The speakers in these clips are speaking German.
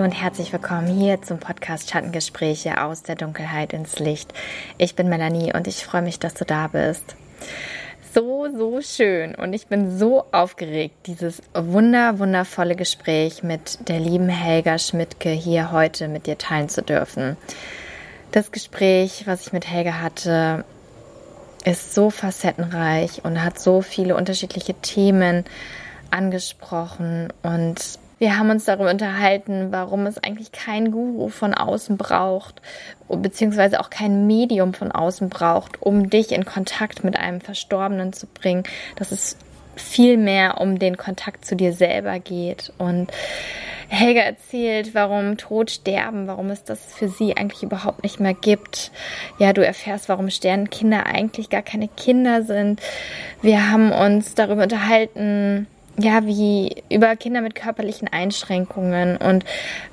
Hallo und herzlich willkommen hier zum Podcast Schattengespräche aus der Dunkelheit ins Licht. Ich bin Melanie und ich freue mich, dass du da bist. So, so schön und ich bin so aufgeregt, dieses wunder, wundervolle Gespräch mit der lieben Helga Schmidtke hier heute mit dir teilen zu dürfen. Das Gespräch, was ich mit Helga hatte, ist so facettenreich und hat so viele unterschiedliche Themen angesprochen und wir haben uns darüber unterhalten, warum es eigentlich kein Guru von außen braucht, beziehungsweise auch kein Medium von außen braucht, um dich in Kontakt mit einem Verstorbenen zu bringen. Dass es viel mehr um den Kontakt zu dir selber geht. Und Helga erzählt, warum Tod sterben, warum es das für sie eigentlich überhaupt nicht mehr gibt. Ja, du erfährst, warum Sternenkinder eigentlich gar keine Kinder sind. Wir haben uns darüber unterhalten, ja, wie über Kinder mit körperlichen Einschränkungen und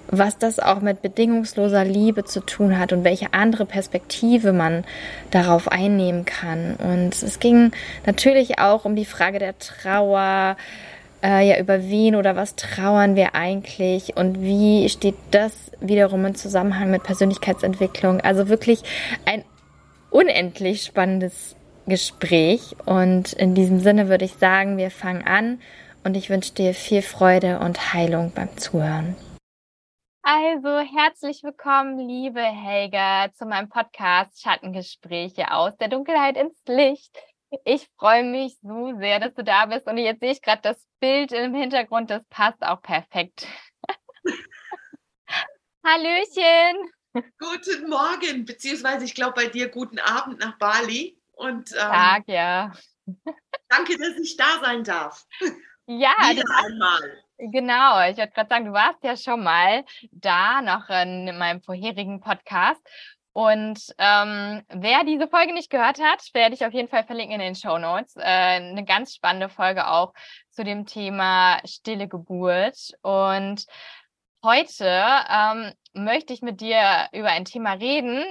was das auch mit bedingungsloser Liebe zu tun hat und welche andere Perspektive man darauf einnehmen kann. Und es ging natürlich auch um die Frage der Trauer, äh, ja, über wen oder was trauern wir eigentlich und wie steht das wiederum im Zusammenhang mit Persönlichkeitsentwicklung. Also wirklich ein unendlich spannendes Gespräch. Und in diesem Sinne würde ich sagen, wir fangen an und ich wünsche dir viel Freude und Heilung beim Zuhören. Also herzlich willkommen, liebe Helga, zu meinem Podcast Schattengespräche aus der Dunkelheit ins Licht. Ich freue mich so sehr, dass du da bist und jetzt sehe ich gerade das Bild im Hintergrund, das passt auch perfekt. Hallöchen. Guten Morgen, beziehungsweise ich glaube bei dir guten Abend nach Bali. Und ähm, Tag, ja. Danke, dass ich da sein darf. Ja, Wieder einmal. Genau, ich wollte gerade sagen, du warst ja schon mal da, noch in meinem vorherigen Podcast. Und ähm, wer diese Folge nicht gehört hat, werde ich auf jeden Fall verlinken in den Show Notes. Äh, eine ganz spannende Folge auch zu dem Thema stille Geburt. Und heute ähm, möchte ich mit dir über ein Thema reden.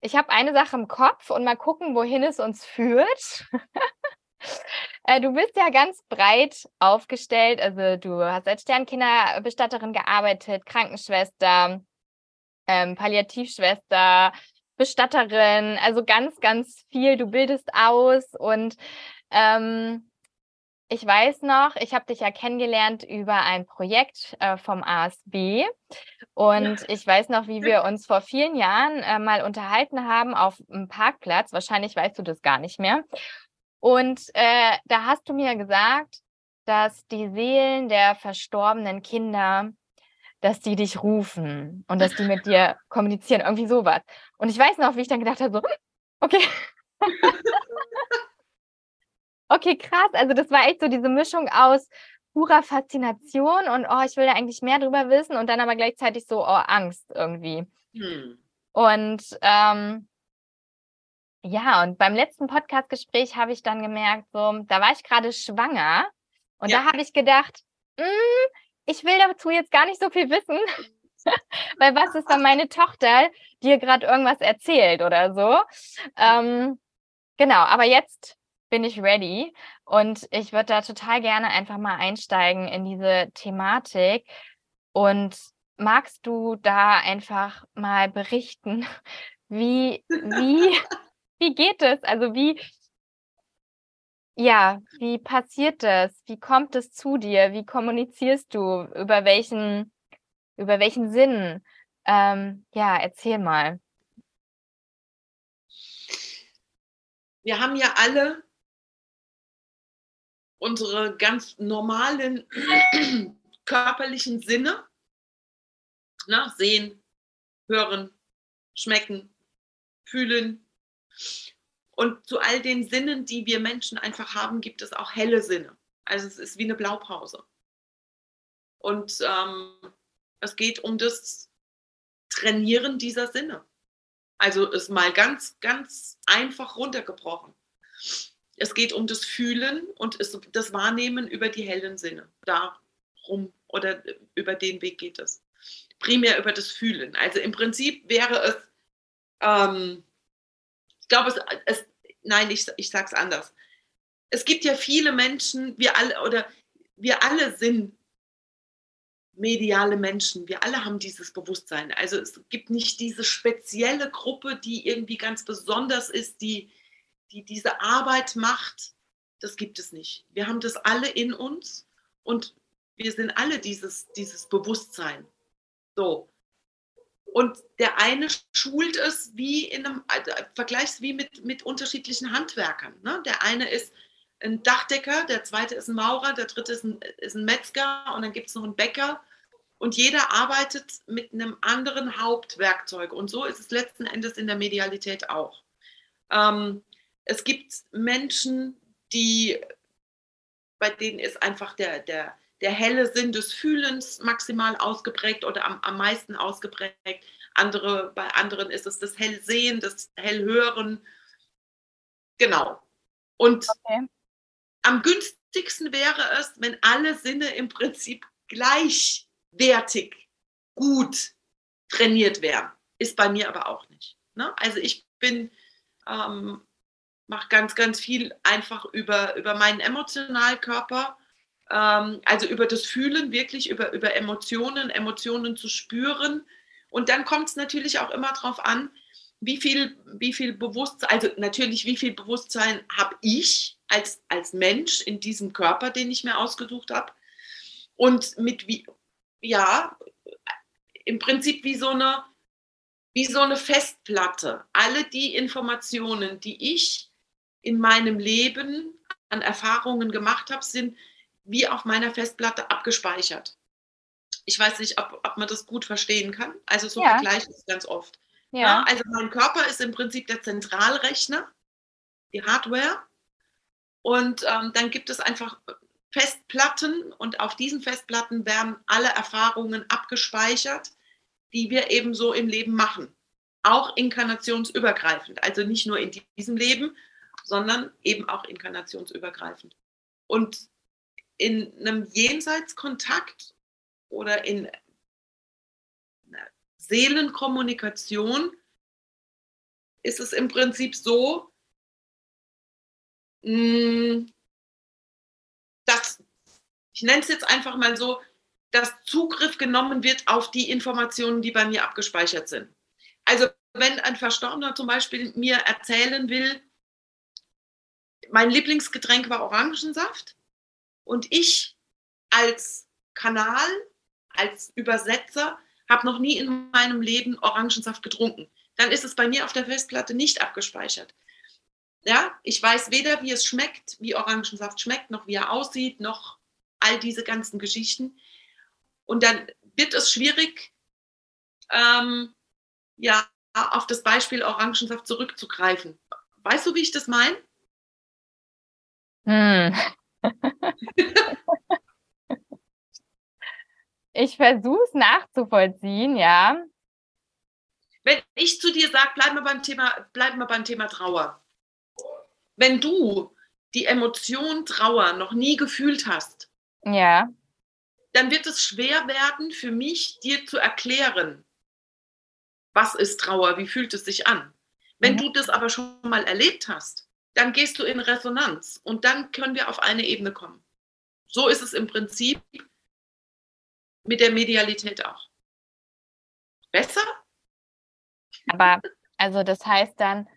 Ich habe eine Sache im Kopf und mal gucken, wohin es uns führt. Äh, du bist ja ganz breit aufgestellt. Also du hast als Sternkinderbestatterin gearbeitet, Krankenschwester, ähm, Palliativschwester, Bestatterin, also ganz, ganz viel. Du bildest aus und ähm, ich weiß noch, ich habe dich ja kennengelernt über ein Projekt äh, vom ASB und ich weiß noch, wie wir uns vor vielen Jahren äh, mal unterhalten haben auf einem Parkplatz. Wahrscheinlich weißt du das gar nicht mehr. Und äh, da hast du mir gesagt, dass die Seelen der verstorbenen Kinder, dass die dich rufen und dass die mit dir kommunizieren, irgendwie sowas. Und ich weiß noch, wie ich dann gedacht habe, so, okay. okay, krass. Also das war echt so diese Mischung aus purer Faszination und oh, ich will da eigentlich mehr drüber wissen und dann aber gleichzeitig so, oh, Angst irgendwie. Hm. Und ähm, ja, und beim letzten Podcast-Gespräch habe ich dann gemerkt, so, da war ich gerade schwanger und ja. da habe ich gedacht, mm, ich will dazu jetzt gar nicht so viel wissen, weil was ist, wenn meine Tochter dir gerade irgendwas erzählt oder so? Ähm, genau, aber jetzt bin ich ready und ich würde da total gerne einfach mal einsteigen in diese Thematik und magst du da einfach mal berichten, wie, wie wie geht es? Also wie, ja, wie passiert das? Wie kommt es zu dir? Wie kommunizierst du? Über welchen, über welchen Sinn? Ähm, ja, erzähl mal. Wir haben ja alle unsere ganz normalen körperlichen Sinne. Ne? Sehen, hören, schmecken, fühlen, und zu all den Sinnen, die wir Menschen einfach haben, gibt es auch helle Sinne. Also es ist wie eine Blaupause. Und ähm, es geht um das Trainieren dieser Sinne. Also ist mal ganz, ganz einfach runtergebrochen. Es geht um das Fühlen und das Wahrnehmen über die hellen Sinne. Darum oder über den Weg geht es. Primär über das Fühlen. Also im Prinzip wäre es ähm, glaube, es, es, nein, ich, ich sage es anders. Es gibt ja viele Menschen, wir alle oder wir alle sind mediale Menschen. Wir alle haben dieses Bewusstsein. Also es gibt nicht diese spezielle Gruppe, die irgendwie ganz besonders ist, die, die diese Arbeit macht. Das gibt es nicht. Wir haben das alle in uns und wir sind alle dieses, dieses Bewusstsein. So. Und der eine schult es wie in einem, also vergleichs wie mit, mit unterschiedlichen Handwerkern. Ne? Der eine ist ein Dachdecker, der zweite ist ein Maurer, der dritte ist ein, ist ein Metzger und dann gibt es noch einen Bäcker. Und jeder arbeitet mit einem anderen Hauptwerkzeug. Und so ist es letzten Endes in der Medialität auch. Ähm, es gibt Menschen, die, bei denen ist einfach der, der, der helle Sinn des Fühlens maximal ausgeprägt oder am, am meisten ausgeprägt. Andere, bei anderen ist es das Hellsehen, das Hellhören. Genau. Und okay. am günstigsten wäre es, wenn alle Sinne im Prinzip gleichwertig gut trainiert wären. Ist bei mir aber auch nicht. Ne? Also ich bin, ähm, mache ganz, ganz viel einfach über, über meinen Emotionalkörper ähm, also über das Fühlen, wirklich über, über Emotionen, Emotionen zu spüren. Und dann kommt es natürlich auch immer darauf an, wie viel, wie viel Bewusstsein, also natürlich, wie viel Bewusstsein habe ich als, als Mensch in diesem Körper, den ich mir ausgesucht habe. Und mit wie, ja, im Prinzip wie so eine, wie so eine Festplatte. Alle die Informationen, die ich in meinem Leben an Erfahrungen gemacht habe, sind wie auf meiner Festplatte abgespeichert. Ich weiß nicht, ob, ob man das gut verstehen kann. Also so ja. vergleiche ich es ganz oft. Ja. ja. also mein Körper ist im Prinzip der Zentralrechner, die Hardware. Und ähm, dann gibt es einfach Festplatten und auf diesen Festplatten werden alle Erfahrungen abgespeichert, die wir eben so im Leben machen. Auch inkarnationsübergreifend. Also nicht nur in diesem Leben, sondern eben auch inkarnationsübergreifend. Und in einem Jenseitskontakt oder in Seelenkommunikation ist es im Prinzip so, mm, dass, ich nenne es jetzt einfach mal so, dass Zugriff genommen wird auf die Informationen, die bei mir abgespeichert sind. Also wenn ein Verstorbener zum Beispiel mir erzählen will, mein Lieblingsgetränk war Orangensaft, und ich als Kanal, als Übersetzer, habe noch nie in meinem Leben Orangensaft getrunken. Dann ist es bei mir auf der Festplatte nicht abgespeichert. Ja, ich weiß weder, wie es schmeckt, wie Orangensaft schmeckt, noch wie er aussieht, noch all diese ganzen Geschichten. Und dann wird es schwierig, ähm, ja, auf das Beispiel Orangensaft zurückzugreifen. Weißt du, wie ich das meine? Hm. Ich versuche es nachzuvollziehen, ja. Wenn ich zu dir sage, bleib mal beim Thema, bleib mal beim Thema Trauer. Wenn du die Emotion Trauer noch nie gefühlt hast, ja. dann wird es schwer werden für mich, dir zu erklären, was ist Trauer, wie fühlt es sich an. Wenn mhm. du das aber schon mal erlebt hast, dann gehst du in Resonanz und dann können wir auf eine Ebene kommen. So ist es im Prinzip mit der Medialität auch. Besser? Aber also das heißt dann,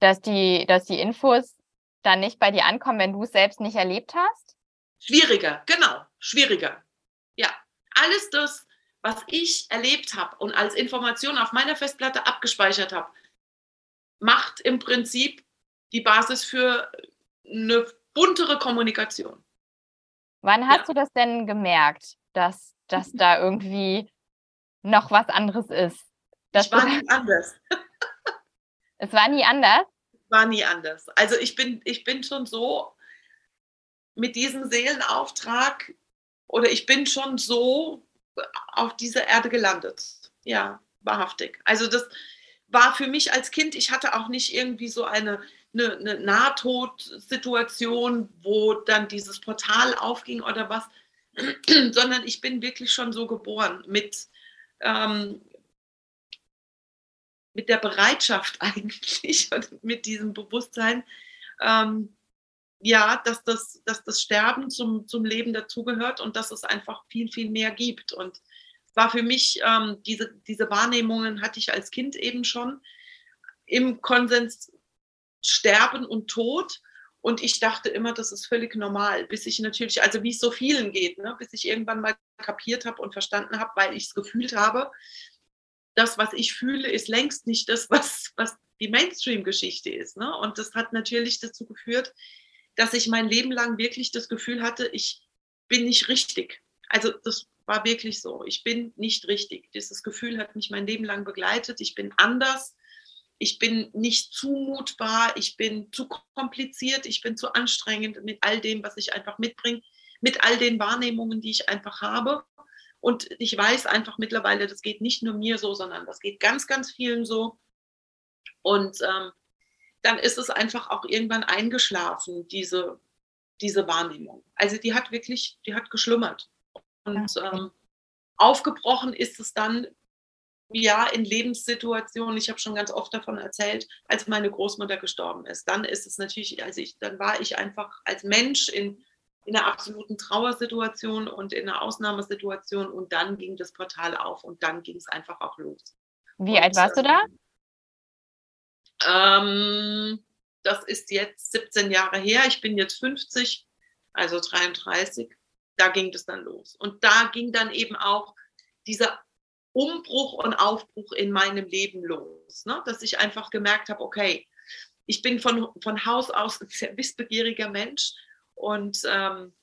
dass die, dass die Infos dann nicht bei dir ankommen, wenn du es selbst nicht erlebt hast? Schwieriger, genau, schwieriger. Ja, alles das, was ich erlebt habe und als Information auf meiner Festplatte abgespeichert habe, macht im Prinzip die Basis für eine buntere Kommunikation. Wann hast ja. du das denn gemerkt, dass, dass da irgendwie noch was anderes ist? Es war nie anders. es war nie anders? War nie anders. Also ich bin, ich bin schon so mit diesem Seelenauftrag oder ich bin schon so auf dieser Erde gelandet. Ja, wahrhaftig. Also das war für mich als Kind, ich hatte auch nicht irgendwie so eine eine, eine Nahtodsituation, wo dann dieses Portal aufging oder was, sondern ich bin wirklich schon so geboren mit, ähm, mit der Bereitschaft eigentlich und mit diesem Bewusstsein, ähm, ja, dass das, dass das Sterben zum, zum Leben dazugehört und dass es einfach viel, viel mehr gibt. Und war für mich, ähm, diese, diese Wahrnehmungen hatte ich als Kind eben schon im Konsens Sterben und Tod. Und ich dachte immer, das ist völlig normal, bis ich natürlich, also wie es so vielen geht, ne, bis ich irgendwann mal kapiert habe und verstanden habe, weil ich es gefühlt habe, das, was ich fühle, ist längst nicht das, was, was die Mainstream-Geschichte ist. Ne? Und das hat natürlich dazu geführt, dass ich mein Leben lang wirklich das Gefühl hatte, ich bin nicht richtig. Also das war wirklich so. Ich bin nicht richtig. Dieses Gefühl hat mich mein Leben lang begleitet. Ich bin anders. Ich bin nicht zumutbar. Ich bin zu kompliziert. Ich bin zu anstrengend mit all dem, was ich einfach mitbringe, mit all den Wahrnehmungen, die ich einfach habe. Und ich weiß einfach mittlerweile, das geht nicht nur mir so, sondern das geht ganz, ganz vielen so. Und ähm, dann ist es einfach auch irgendwann eingeschlafen, diese, diese Wahrnehmung. Also die hat wirklich, die hat geschlummert. Und ähm, aufgebrochen ist es dann, ja, in Lebenssituationen, ich habe schon ganz oft davon erzählt, als meine Großmutter gestorben ist. Dann ist es natürlich, also ich, dann war ich einfach als Mensch in, in einer absoluten Trauersituation und in einer Ausnahmesituation und dann ging das Portal auf und dann ging es einfach auch los. Wie und, alt warst du da? Ähm, das ist jetzt 17 Jahre her. Ich bin jetzt 50, also 33. Da ging das dann los. Und da ging dann eben auch dieser Umbruch und Aufbruch in meinem Leben los. Ne? Dass ich einfach gemerkt habe, okay, ich bin von, von Haus aus ein sehr wissbegieriger Mensch und ähm,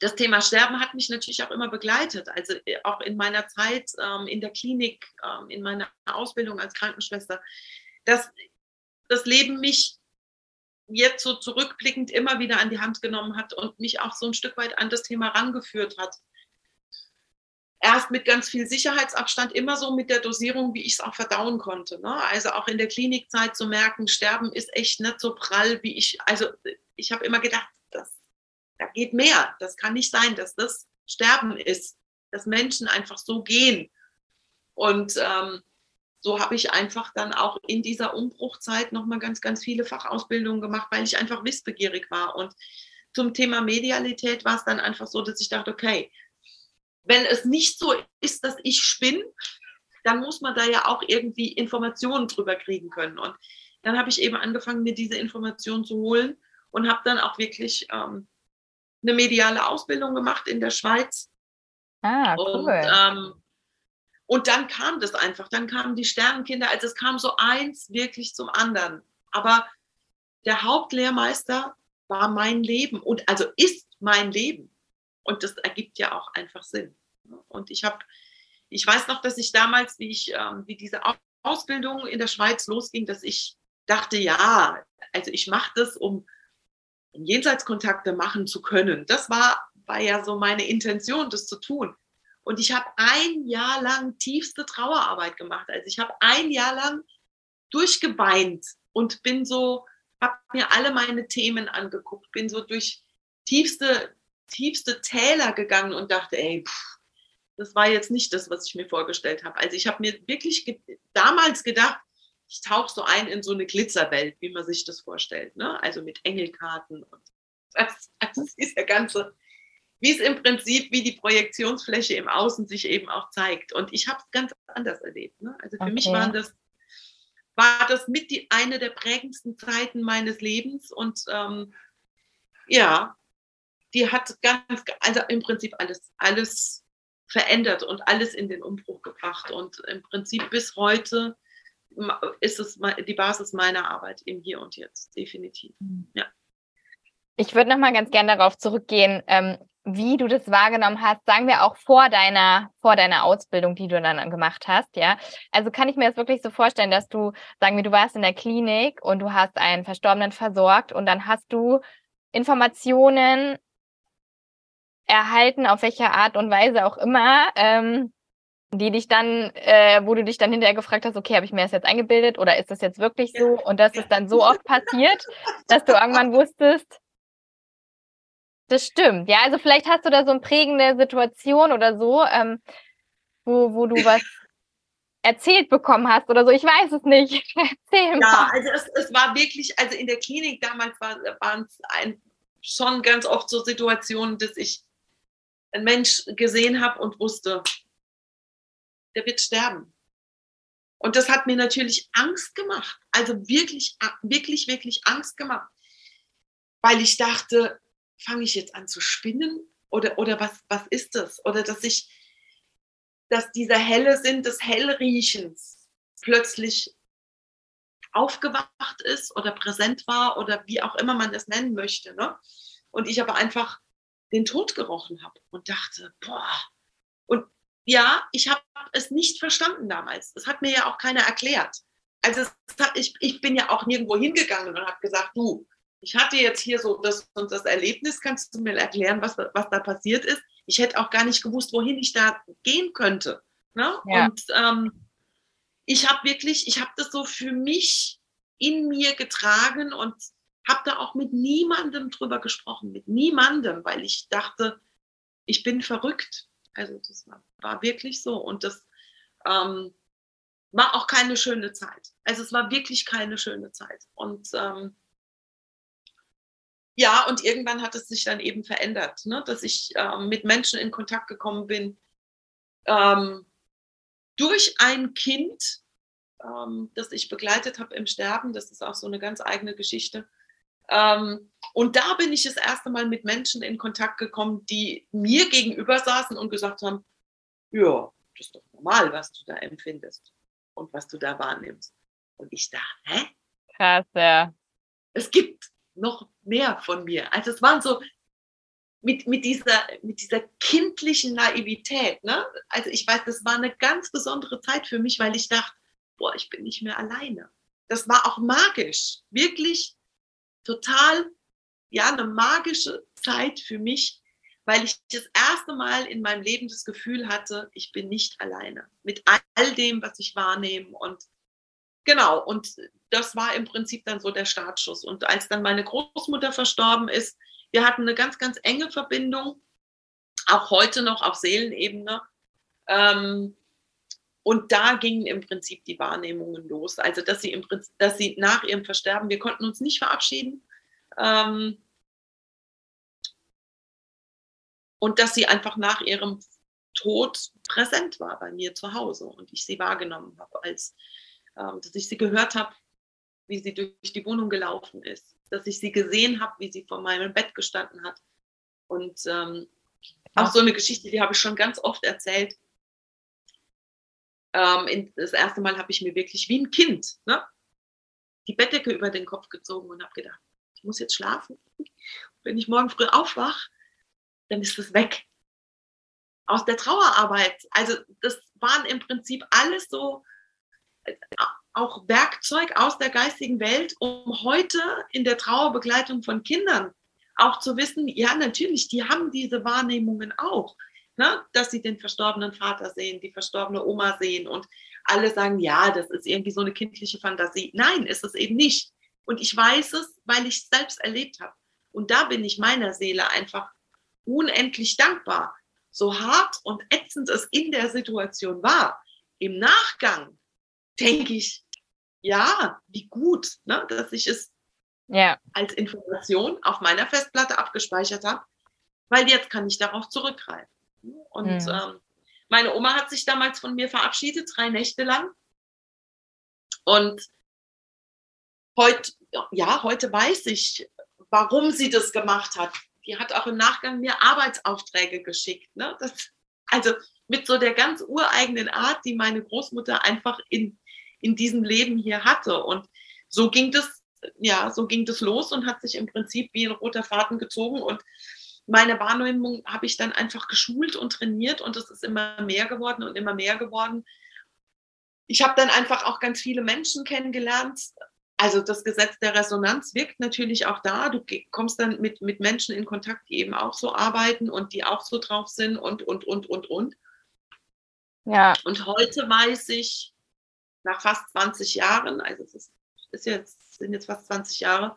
das Thema Sterben hat mich natürlich auch immer begleitet. Also äh, auch in meiner Zeit ähm, in der Klinik, ähm, in meiner Ausbildung als Krankenschwester dass das Leben mich jetzt so zurückblickend immer wieder an die Hand genommen hat und mich auch so ein Stück weit an das Thema rangeführt hat. Erst mit ganz viel Sicherheitsabstand, immer so mit der Dosierung, wie ich es auch verdauen konnte. Ne? Also auch in der Klinikzeit zu merken, Sterben ist echt nicht so prall, wie ich, also ich habe immer gedacht, das, da geht mehr. Das kann nicht sein, dass das Sterben ist, dass Menschen einfach so gehen. Und ähm, so habe ich einfach dann auch in dieser Umbruchzeit nochmal ganz, ganz viele Fachausbildungen gemacht, weil ich einfach wissbegierig war. Und zum Thema Medialität war es dann einfach so, dass ich dachte, okay, wenn es nicht so ist, dass ich spinne, dann muss man da ja auch irgendwie Informationen drüber kriegen können. Und dann habe ich eben angefangen, mir diese Informationen zu holen und habe dann auch wirklich ähm, eine mediale Ausbildung gemacht in der Schweiz. Ah, cool. Und ähm, und dann kam das einfach, dann kamen die Sternenkinder, also es kam so eins wirklich zum anderen. Aber der Hauptlehrmeister war mein Leben und also ist mein Leben. Und das ergibt ja auch einfach Sinn. Und ich habe, ich weiß noch, dass ich damals, wie ich, ähm, wie diese Ausbildung in der Schweiz losging, dass ich dachte, ja, also ich mache das, um, um Jenseitskontakte machen zu können. Das war, war ja so meine Intention, das zu tun. Und ich habe ein Jahr lang tiefste Trauerarbeit gemacht. Also ich habe ein Jahr lang durchgeweint und bin so, habe mir alle meine Themen angeguckt, bin so durch tiefste, tiefste Täler gegangen und dachte, ey, pff, das war jetzt nicht das, was ich mir vorgestellt habe. Also ich habe mir wirklich ge damals gedacht, ich tauche so ein in so eine Glitzerwelt, wie man sich das vorstellt. Ne? Also mit Engelkarten und das, ist der ganze wie es im Prinzip, wie die Projektionsfläche im Außen sich eben auch zeigt. Und ich habe es ganz anders erlebt. Ne? Also für okay. mich waren das, war das mit die, eine der prägendsten Zeiten meines Lebens. Und ähm, ja, die hat ganz, also im Prinzip alles, alles verändert und alles in den Umbruch gebracht. Und im Prinzip bis heute ist es die Basis meiner Arbeit im Hier und Jetzt, definitiv. Mhm. Ja. Ich würde noch mal ganz gerne darauf zurückgehen, ähm, wie du das wahrgenommen hast, sagen wir auch vor deiner, vor deiner Ausbildung, die du dann gemacht hast, ja. Also kann ich mir das wirklich so vorstellen, dass du, sagen wir, du warst in der Klinik und du hast einen Verstorbenen versorgt und dann hast du Informationen erhalten, auf welche Art und Weise auch immer, ähm, die dich dann, äh, wo du dich dann hinterher gefragt hast, okay, habe ich mir das jetzt eingebildet oder ist das jetzt wirklich so? Und das ist dann so oft passiert, dass du irgendwann wusstest, das stimmt. Ja, also vielleicht hast du da so eine prägende Situation oder so, ähm, wo, wo du was erzählt bekommen hast oder so. Ich weiß es nicht. Erzähl mal. Ja, also es, es war wirklich, also in der Klinik damals war, waren es schon ganz oft so Situationen, dass ich einen Mensch gesehen habe und wusste, der wird sterben. Und das hat mir natürlich Angst gemacht. Also wirklich, wirklich, wirklich Angst gemacht. Weil ich dachte, fange ich jetzt an zu spinnen? Oder, oder was, was ist das? Oder dass ich, dass dieser helle Sinn des Hellriechens plötzlich aufgewacht ist oder präsent war oder wie auch immer man das nennen möchte. Ne? Und ich aber einfach den Tod gerochen habe und dachte, boah. Und ja, ich habe es nicht verstanden damals. Das hat mir ja auch keiner erklärt. Also hat, ich, ich bin ja auch nirgendwo hingegangen und habe gesagt, du, ich hatte jetzt hier so das und das Erlebnis, kannst du mir erklären, was, was da passiert ist? Ich hätte auch gar nicht gewusst, wohin ich da gehen könnte. Ne? Ja. Und ähm, ich habe wirklich, ich habe das so für mich in mir getragen und habe da auch mit niemandem drüber gesprochen, mit niemandem, weil ich dachte, ich bin verrückt. Also das war, war wirklich so und das ähm, war auch keine schöne Zeit. Also es war wirklich keine schöne Zeit und ähm, ja, und irgendwann hat es sich dann eben verändert, ne? dass ich ähm, mit Menschen in Kontakt gekommen bin ähm, durch ein Kind, ähm, das ich begleitet habe im Sterben. Das ist auch so eine ganz eigene Geschichte. Ähm, und da bin ich das erste Mal mit Menschen in Kontakt gekommen, die mir gegenüber saßen und gesagt haben, ja, das ist doch normal, was du da empfindest und was du da wahrnimmst. Und ich dachte, hä? Krass, ja. Es gibt noch mehr von mir. Also es waren so mit, mit, dieser, mit dieser kindlichen Naivität. Ne? Also ich weiß, das war eine ganz besondere Zeit für mich, weil ich dachte, boah, ich bin nicht mehr alleine. Das war auch magisch, wirklich total, ja, eine magische Zeit für mich, weil ich das erste Mal in meinem Leben das Gefühl hatte, ich bin nicht alleine mit all dem, was ich wahrnehme und genau, und das war im Prinzip dann so der Startschuss. Und als dann meine Großmutter verstorben ist, wir hatten eine ganz, ganz enge Verbindung, auch heute noch auf Seelenebene. Ähm, und da gingen im Prinzip die Wahrnehmungen los. Also, dass sie, im Prinzip, dass sie nach ihrem Versterben, wir konnten uns nicht verabschieden. Ähm, und dass sie einfach nach ihrem Tod präsent war bei mir zu Hause und ich sie wahrgenommen habe, als dass ich sie gehört habe, wie sie durch die Wohnung gelaufen ist, dass ich sie gesehen habe, wie sie vor meinem Bett gestanden hat. Und ähm, auch so eine Geschichte, die habe ich schon ganz oft erzählt. Ähm, in, das erste Mal habe ich mir wirklich wie ein Kind ne, die Bettdecke über den Kopf gezogen und habe gedacht, ich muss jetzt schlafen. Wenn ich morgen früh aufwache, dann ist es weg. Aus der Trauerarbeit. Also das waren im Prinzip alles so auch Werkzeug aus der geistigen Welt, um heute in der Trauerbegleitung von Kindern auch zu wissen, ja, natürlich, die haben diese Wahrnehmungen auch, ne? dass sie den verstorbenen Vater sehen, die verstorbene Oma sehen und alle sagen, ja, das ist irgendwie so eine kindliche Fantasie. Nein, ist es eben nicht. Und ich weiß es, weil ich es selbst erlebt habe. Und da bin ich meiner Seele einfach unendlich dankbar. So hart und ätzend es in der Situation war, im Nachgang denke ich, ja, wie gut, ne, dass ich es ja. als Information auf meiner Festplatte abgespeichert habe, weil jetzt kann ich darauf zurückgreifen. Und mhm. ähm, meine Oma hat sich damals von mir verabschiedet, drei Nächte lang. Und heute, ja, heute weiß ich, warum sie das gemacht hat. Die hat auch im Nachgang mir Arbeitsaufträge geschickt. Ne? Das, also mit so der ganz ureigenen Art, die meine Großmutter einfach in in diesem Leben hier hatte. Und so ging das, ja, so ging das los und hat sich im Prinzip wie ein roter Faden gezogen. Und meine Wahrnehmung habe ich dann einfach geschult und trainiert und es ist immer mehr geworden und immer mehr geworden. Ich habe dann einfach auch ganz viele Menschen kennengelernt. Also das Gesetz der Resonanz wirkt natürlich auch da. Du kommst dann mit, mit Menschen in Kontakt, die eben auch so arbeiten und die auch so drauf sind und, und, und, und, und. Ja. Und heute weiß ich, nach fast 20 Jahren, also es ist, ist jetzt, sind jetzt fast 20 Jahre,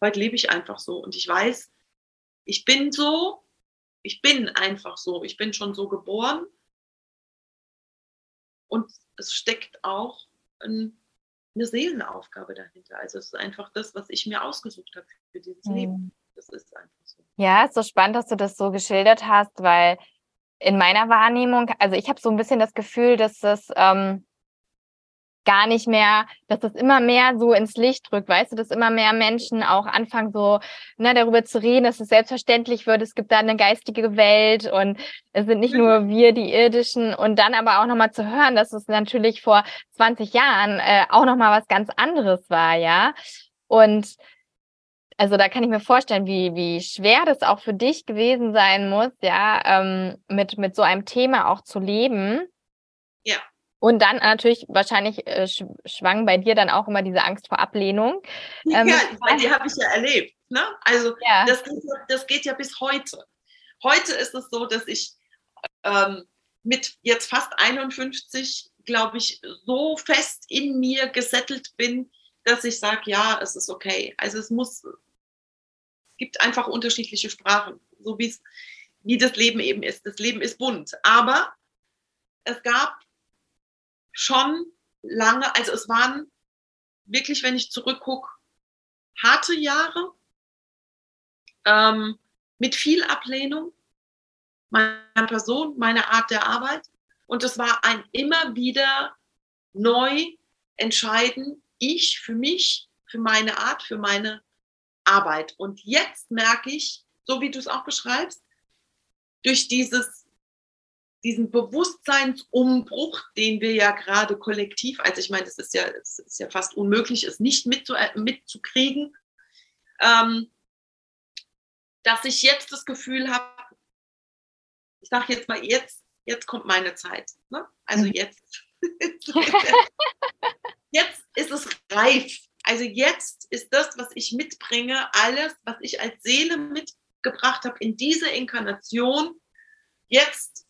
heute lebe ich einfach so und ich weiß, ich bin so, ich bin einfach so, ich bin schon so geboren Und es steckt auch ein, eine Seelenaufgabe dahinter. Also es ist einfach das, was ich mir ausgesucht habe für dieses mhm. Leben. Das ist einfach so. Ja, ist so spannend, dass du das so geschildert hast, weil in meiner Wahrnehmung, also ich habe so ein bisschen das Gefühl, dass das ähm, gar nicht mehr, dass das immer mehr so ins Licht rückt, weißt du, dass immer mehr Menschen auch anfangen, so ne, darüber zu reden, dass es selbstverständlich wird, es gibt da eine geistige Welt und es sind nicht nur wir, die irdischen und dann aber auch nochmal zu hören, dass es natürlich vor 20 Jahren äh, auch nochmal was ganz anderes war, ja. Und also da kann ich mir vorstellen, wie, wie schwer das auch für dich gewesen sein muss, ja, ähm, mit, mit so einem Thema auch zu leben. Ja. Und dann natürlich wahrscheinlich äh, schwang bei dir dann auch immer diese Angst vor Ablehnung. Ähm, ja, weil die habe ich ja erlebt. Ne? Also ja. Das, geht, das geht ja bis heute. Heute ist es so, dass ich ähm, mit jetzt fast 51, glaube ich, so fest in mir gesettelt bin, dass ich sage, ja, es ist okay. Also es muss, gibt einfach unterschiedliche Sprachen, so wie es, wie das Leben eben ist. Das Leben ist bunt. Aber es gab schon lange, also es waren wirklich, wenn ich zurückgucke, harte Jahre ähm, mit viel Ablehnung meiner Person, meiner Art der Arbeit. Und es war ein immer wieder neu entscheiden, ich für mich, für meine Art, für meine Arbeit. Und jetzt merke ich, so wie du es auch beschreibst, durch dieses, diesen Bewusstseinsumbruch, den wir ja gerade kollektiv, also ich meine, es ist ja, es ist ja fast unmöglich, es nicht mitzu, äh, mitzukriegen, ähm, dass ich jetzt das Gefühl habe, ich sage jetzt mal, jetzt, jetzt kommt meine Zeit. Ne? Also mhm. jetzt, jetzt ist es reif also jetzt ist das, was ich mitbringe, alles, was ich als Seele mitgebracht habe in diese Inkarnation, jetzt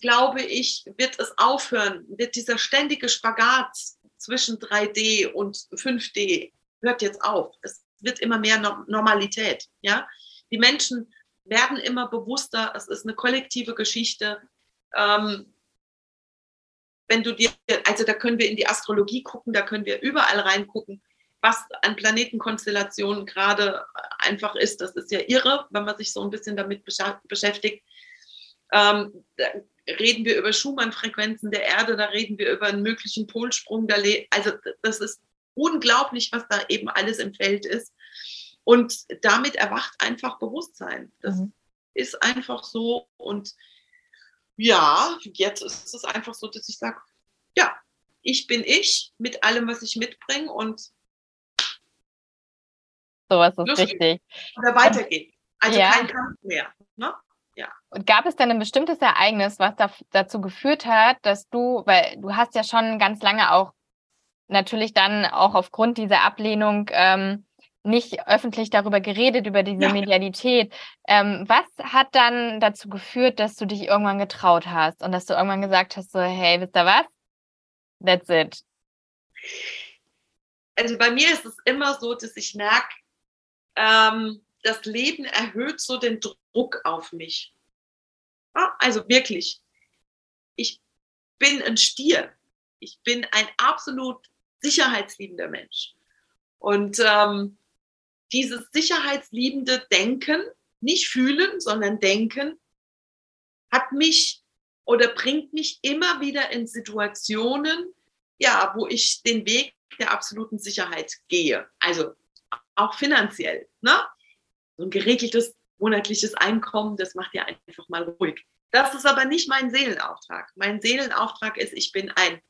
glaube ich, wird es aufhören, wird dieser ständige Spagat zwischen 3D und 5D hört jetzt auf. Es wird immer mehr Normalität. Ja? Die Menschen werden immer bewusster. Es ist eine kollektive Geschichte. Ähm, wenn du dir, also da können wir in die Astrologie gucken, da können wir überall reingucken, was an Planetenkonstellationen gerade einfach ist. Das ist ja irre, wenn man sich so ein bisschen damit beschäftigt. Ähm, reden wir über Schumann-Frequenzen der Erde, da reden wir über einen möglichen Polsprung. also das ist unglaublich, was da eben alles im Feld ist. Und damit erwacht einfach Bewusstsein. Das mhm. ist einfach so. Und ja, jetzt ist es einfach so, dass ich sage, ja, ich bin ich mit allem, was ich mitbringe und so was ist richtig. Oder weitergehen. Also ja. kein Kampf mehr. Ne? Ja. Und gab es denn ein bestimmtes Ereignis, was da, dazu geführt hat, dass du, weil du hast ja schon ganz lange auch natürlich dann auch aufgrund dieser Ablehnung ähm, nicht öffentlich darüber geredet, über diese ja. Medialität. Ähm, was hat dann dazu geführt, dass du dich irgendwann getraut hast und dass du irgendwann gesagt hast, so, hey, wisst ihr was? That's it. Also bei mir ist es immer so, dass ich merke, ähm, das Leben erhöht so den Druck auf mich. Ja, also wirklich, ich bin ein Stier. Ich bin ein absolut sicherheitsliebender Mensch. Und ähm, dieses sicherheitsliebende Denken, nicht fühlen, sondern denken, hat mich oder bringt mich immer wieder in Situationen, ja, wo ich den Weg der absoluten Sicherheit gehe. Also auch finanziell. Ne? So ein geregeltes monatliches Einkommen, das macht ja einfach mal ruhig. Das ist aber nicht mein Seelenauftrag. Mein Seelenauftrag ist, ich bin ein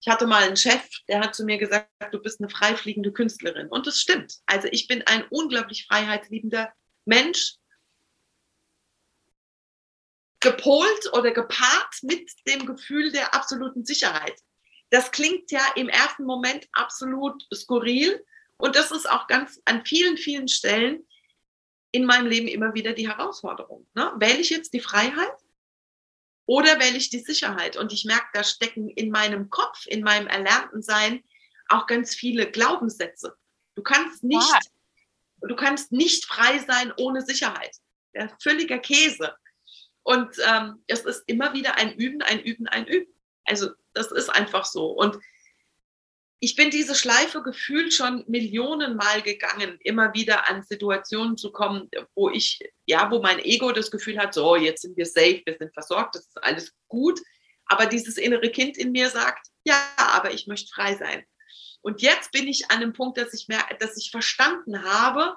ich hatte mal einen Chef, der hat zu mir gesagt, du bist eine freifliegende Künstlerin. Und das stimmt. Also ich bin ein unglaublich freiheitsliebender Mensch, gepolt oder gepaart mit dem Gefühl der absoluten Sicherheit. Das klingt ja im ersten Moment absolut skurril und das ist auch ganz an vielen, vielen Stellen in meinem Leben immer wieder die Herausforderung. Ne? Wähle ich jetzt die Freiheit oder wähle ich die Sicherheit? Und ich merke, da stecken in meinem Kopf, in meinem erlernten Sein auch ganz viele Glaubenssätze. Du kannst nicht, ja. du kannst nicht frei sein ohne Sicherheit. Der völliger Käse. Und ähm, es ist immer wieder ein Üben, ein Üben, ein Üben. Also das ist einfach so. Und ich bin diese Schleife gefühlt schon Millionenmal gegangen, immer wieder an Situationen zu kommen, wo ich, ja, wo mein Ego das Gefühl hat, so, jetzt sind wir safe, wir sind versorgt, das ist alles gut. Aber dieses innere Kind in mir sagt, ja, aber ich möchte frei sein. Und jetzt bin ich an dem Punkt, dass ich, mehr, dass ich verstanden habe,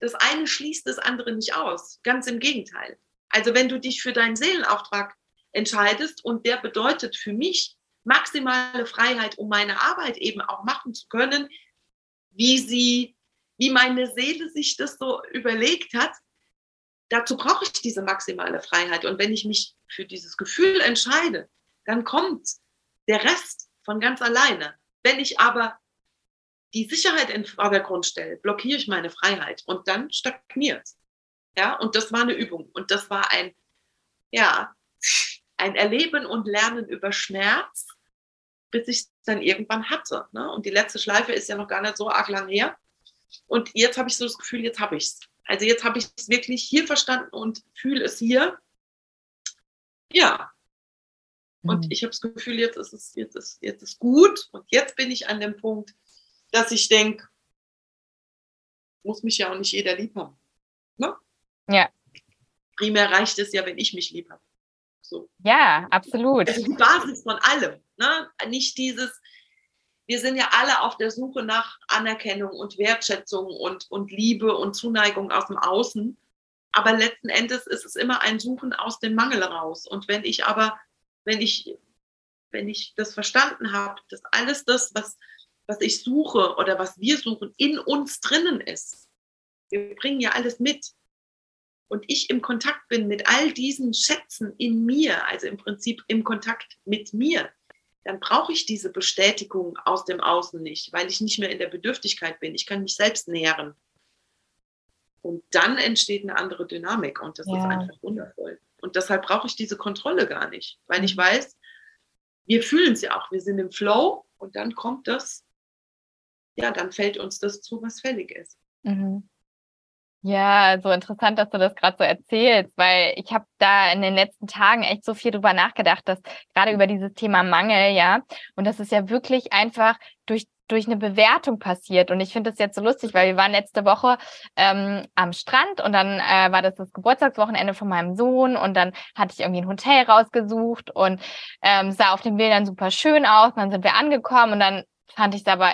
das eine schließt das andere nicht aus. Ganz im Gegenteil. Also wenn du dich für deinen Seelenauftrag entscheidest und der bedeutet für mich maximale Freiheit, um meine Arbeit eben auch machen zu können, wie sie, wie meine Seele sich das so überlegt hat, dazu brauche ich diese maximale Freiheit. Und wenn ich mich für dieses Gefühl entscheide, dann kommt der Rest von ganz alleine. Wenn ich aber die Sicherheit in Vordergrund stelle, blockiere ich meine Freiheit und dann stagniert. Ja, und das war eine Übung und das war ein, ja, ein Erleben und Lernen über Schmerz, bis ich es dann irgendwann hatte. Ne? Und die letzte Schleife ist ja noch gar nicht so arg lang her. Und jetzt habe ich so das Gefühl, jetzt habe ich es. Also jetzt habe ich es wirklich hier verstanden und fühle es hier. Ja. Und mhm. ich habe das Gefühl, jetzt ist es, jetzt ist, jetzt ist gut. Und jetzt bin ich an dem Punkt, dass ich denke, muss mich ja auch nicht jeder lieb haben. Ne? Ja. Primär reicht es ja, wenn ich mich lieb habe. So. Ja, absolut. Also die Basis von allem. Ne? Nicht dieses, wir sind ja alle auf der Suche nach Anerkennung und Wertschätzung und, und Liebe und Zuneigung aus dem Außen. Aber letzten Endes ist es immer ein Suchen aus dem Mangel raus. Und wenn ich aber, wenn ich, wenn ich das verstanden habe, dass alles das, was, was ich suche oder was wir suchen, in uns drinnen ist. Wir bringen ja alles mit. Und ich im Kontakt bin mit all diesen Schätzen in mir, also im Prinzip im Kontakt mit mir, dann brauche ich diese Bestätigung aus dem Außen nicht, weil ich nicht mehr in der Bedürftigkeit bin. Ich kann mich selbst nähren. Und dann entsteht eine andere Dynamik und das ja. ist einfach wundervoll. Und deshalb brauche ich diese Kontrolle gar nicht, weil ich mhm. weiß, wir fühlen es ja auch, wir sind im Flow und dann kommt das, ja, dann fällt uns das zu, was fällig ist. Mhm. Ja, so interessant, dass du das gerade so erzählst, weil ich habe da in den letzten Tagen echt so viel drüber nachgedacht, dass gerade über dieses Thema Mangel, ja, und das ist ja wirklich einfach durch durch eine Bewertung passiert. Und ich finde das jetzt so lustig, weil wir waren letzte Woche ähm, am Strand und dann äh, war das das Geburtstagswochenende von meinem Sohn und dann hatte ich irgendwie ein Hotel rausgesucht und ähm, sah auf den Bildern super schön aus. Und dann sind wir angekommen und dann fand ich es aber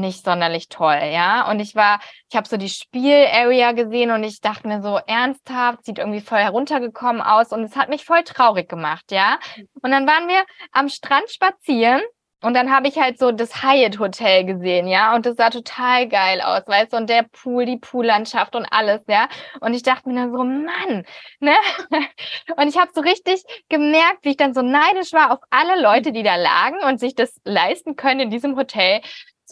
nicht sonderlich toll, ja. Und ich war, ich habe so die Spielarea gesehen und ich dachte mir so, ernsthaft, sieht irgendwie voll heruntergekommen aus und es hat mich voll traurig gemacht, ja. Und dann waren wir am Strand spazieren und dann habe ich halt so das Hyatt Hotel gesehen, ja, und das sah total geil aus, weißt du, und der Pool, die Poollandschaft und alles, ja. Und ich dachte mir dann so, Mann, ne? Und ich habe so richtig gemerkt, wie ich dann so neidisch war auf alle Leute, die da lagen und sich das leisten können in diesem Hotel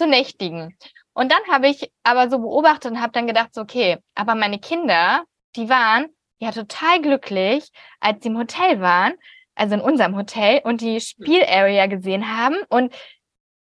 zu nächtigen. Und dann habe ich aber so beobachtet und habe dann gedacht, so, okay, aber meine Kinder, die waren ja total glücklich, als sie im Hotel waren, also in unserem Hotel und die Spielarea gesehen haben und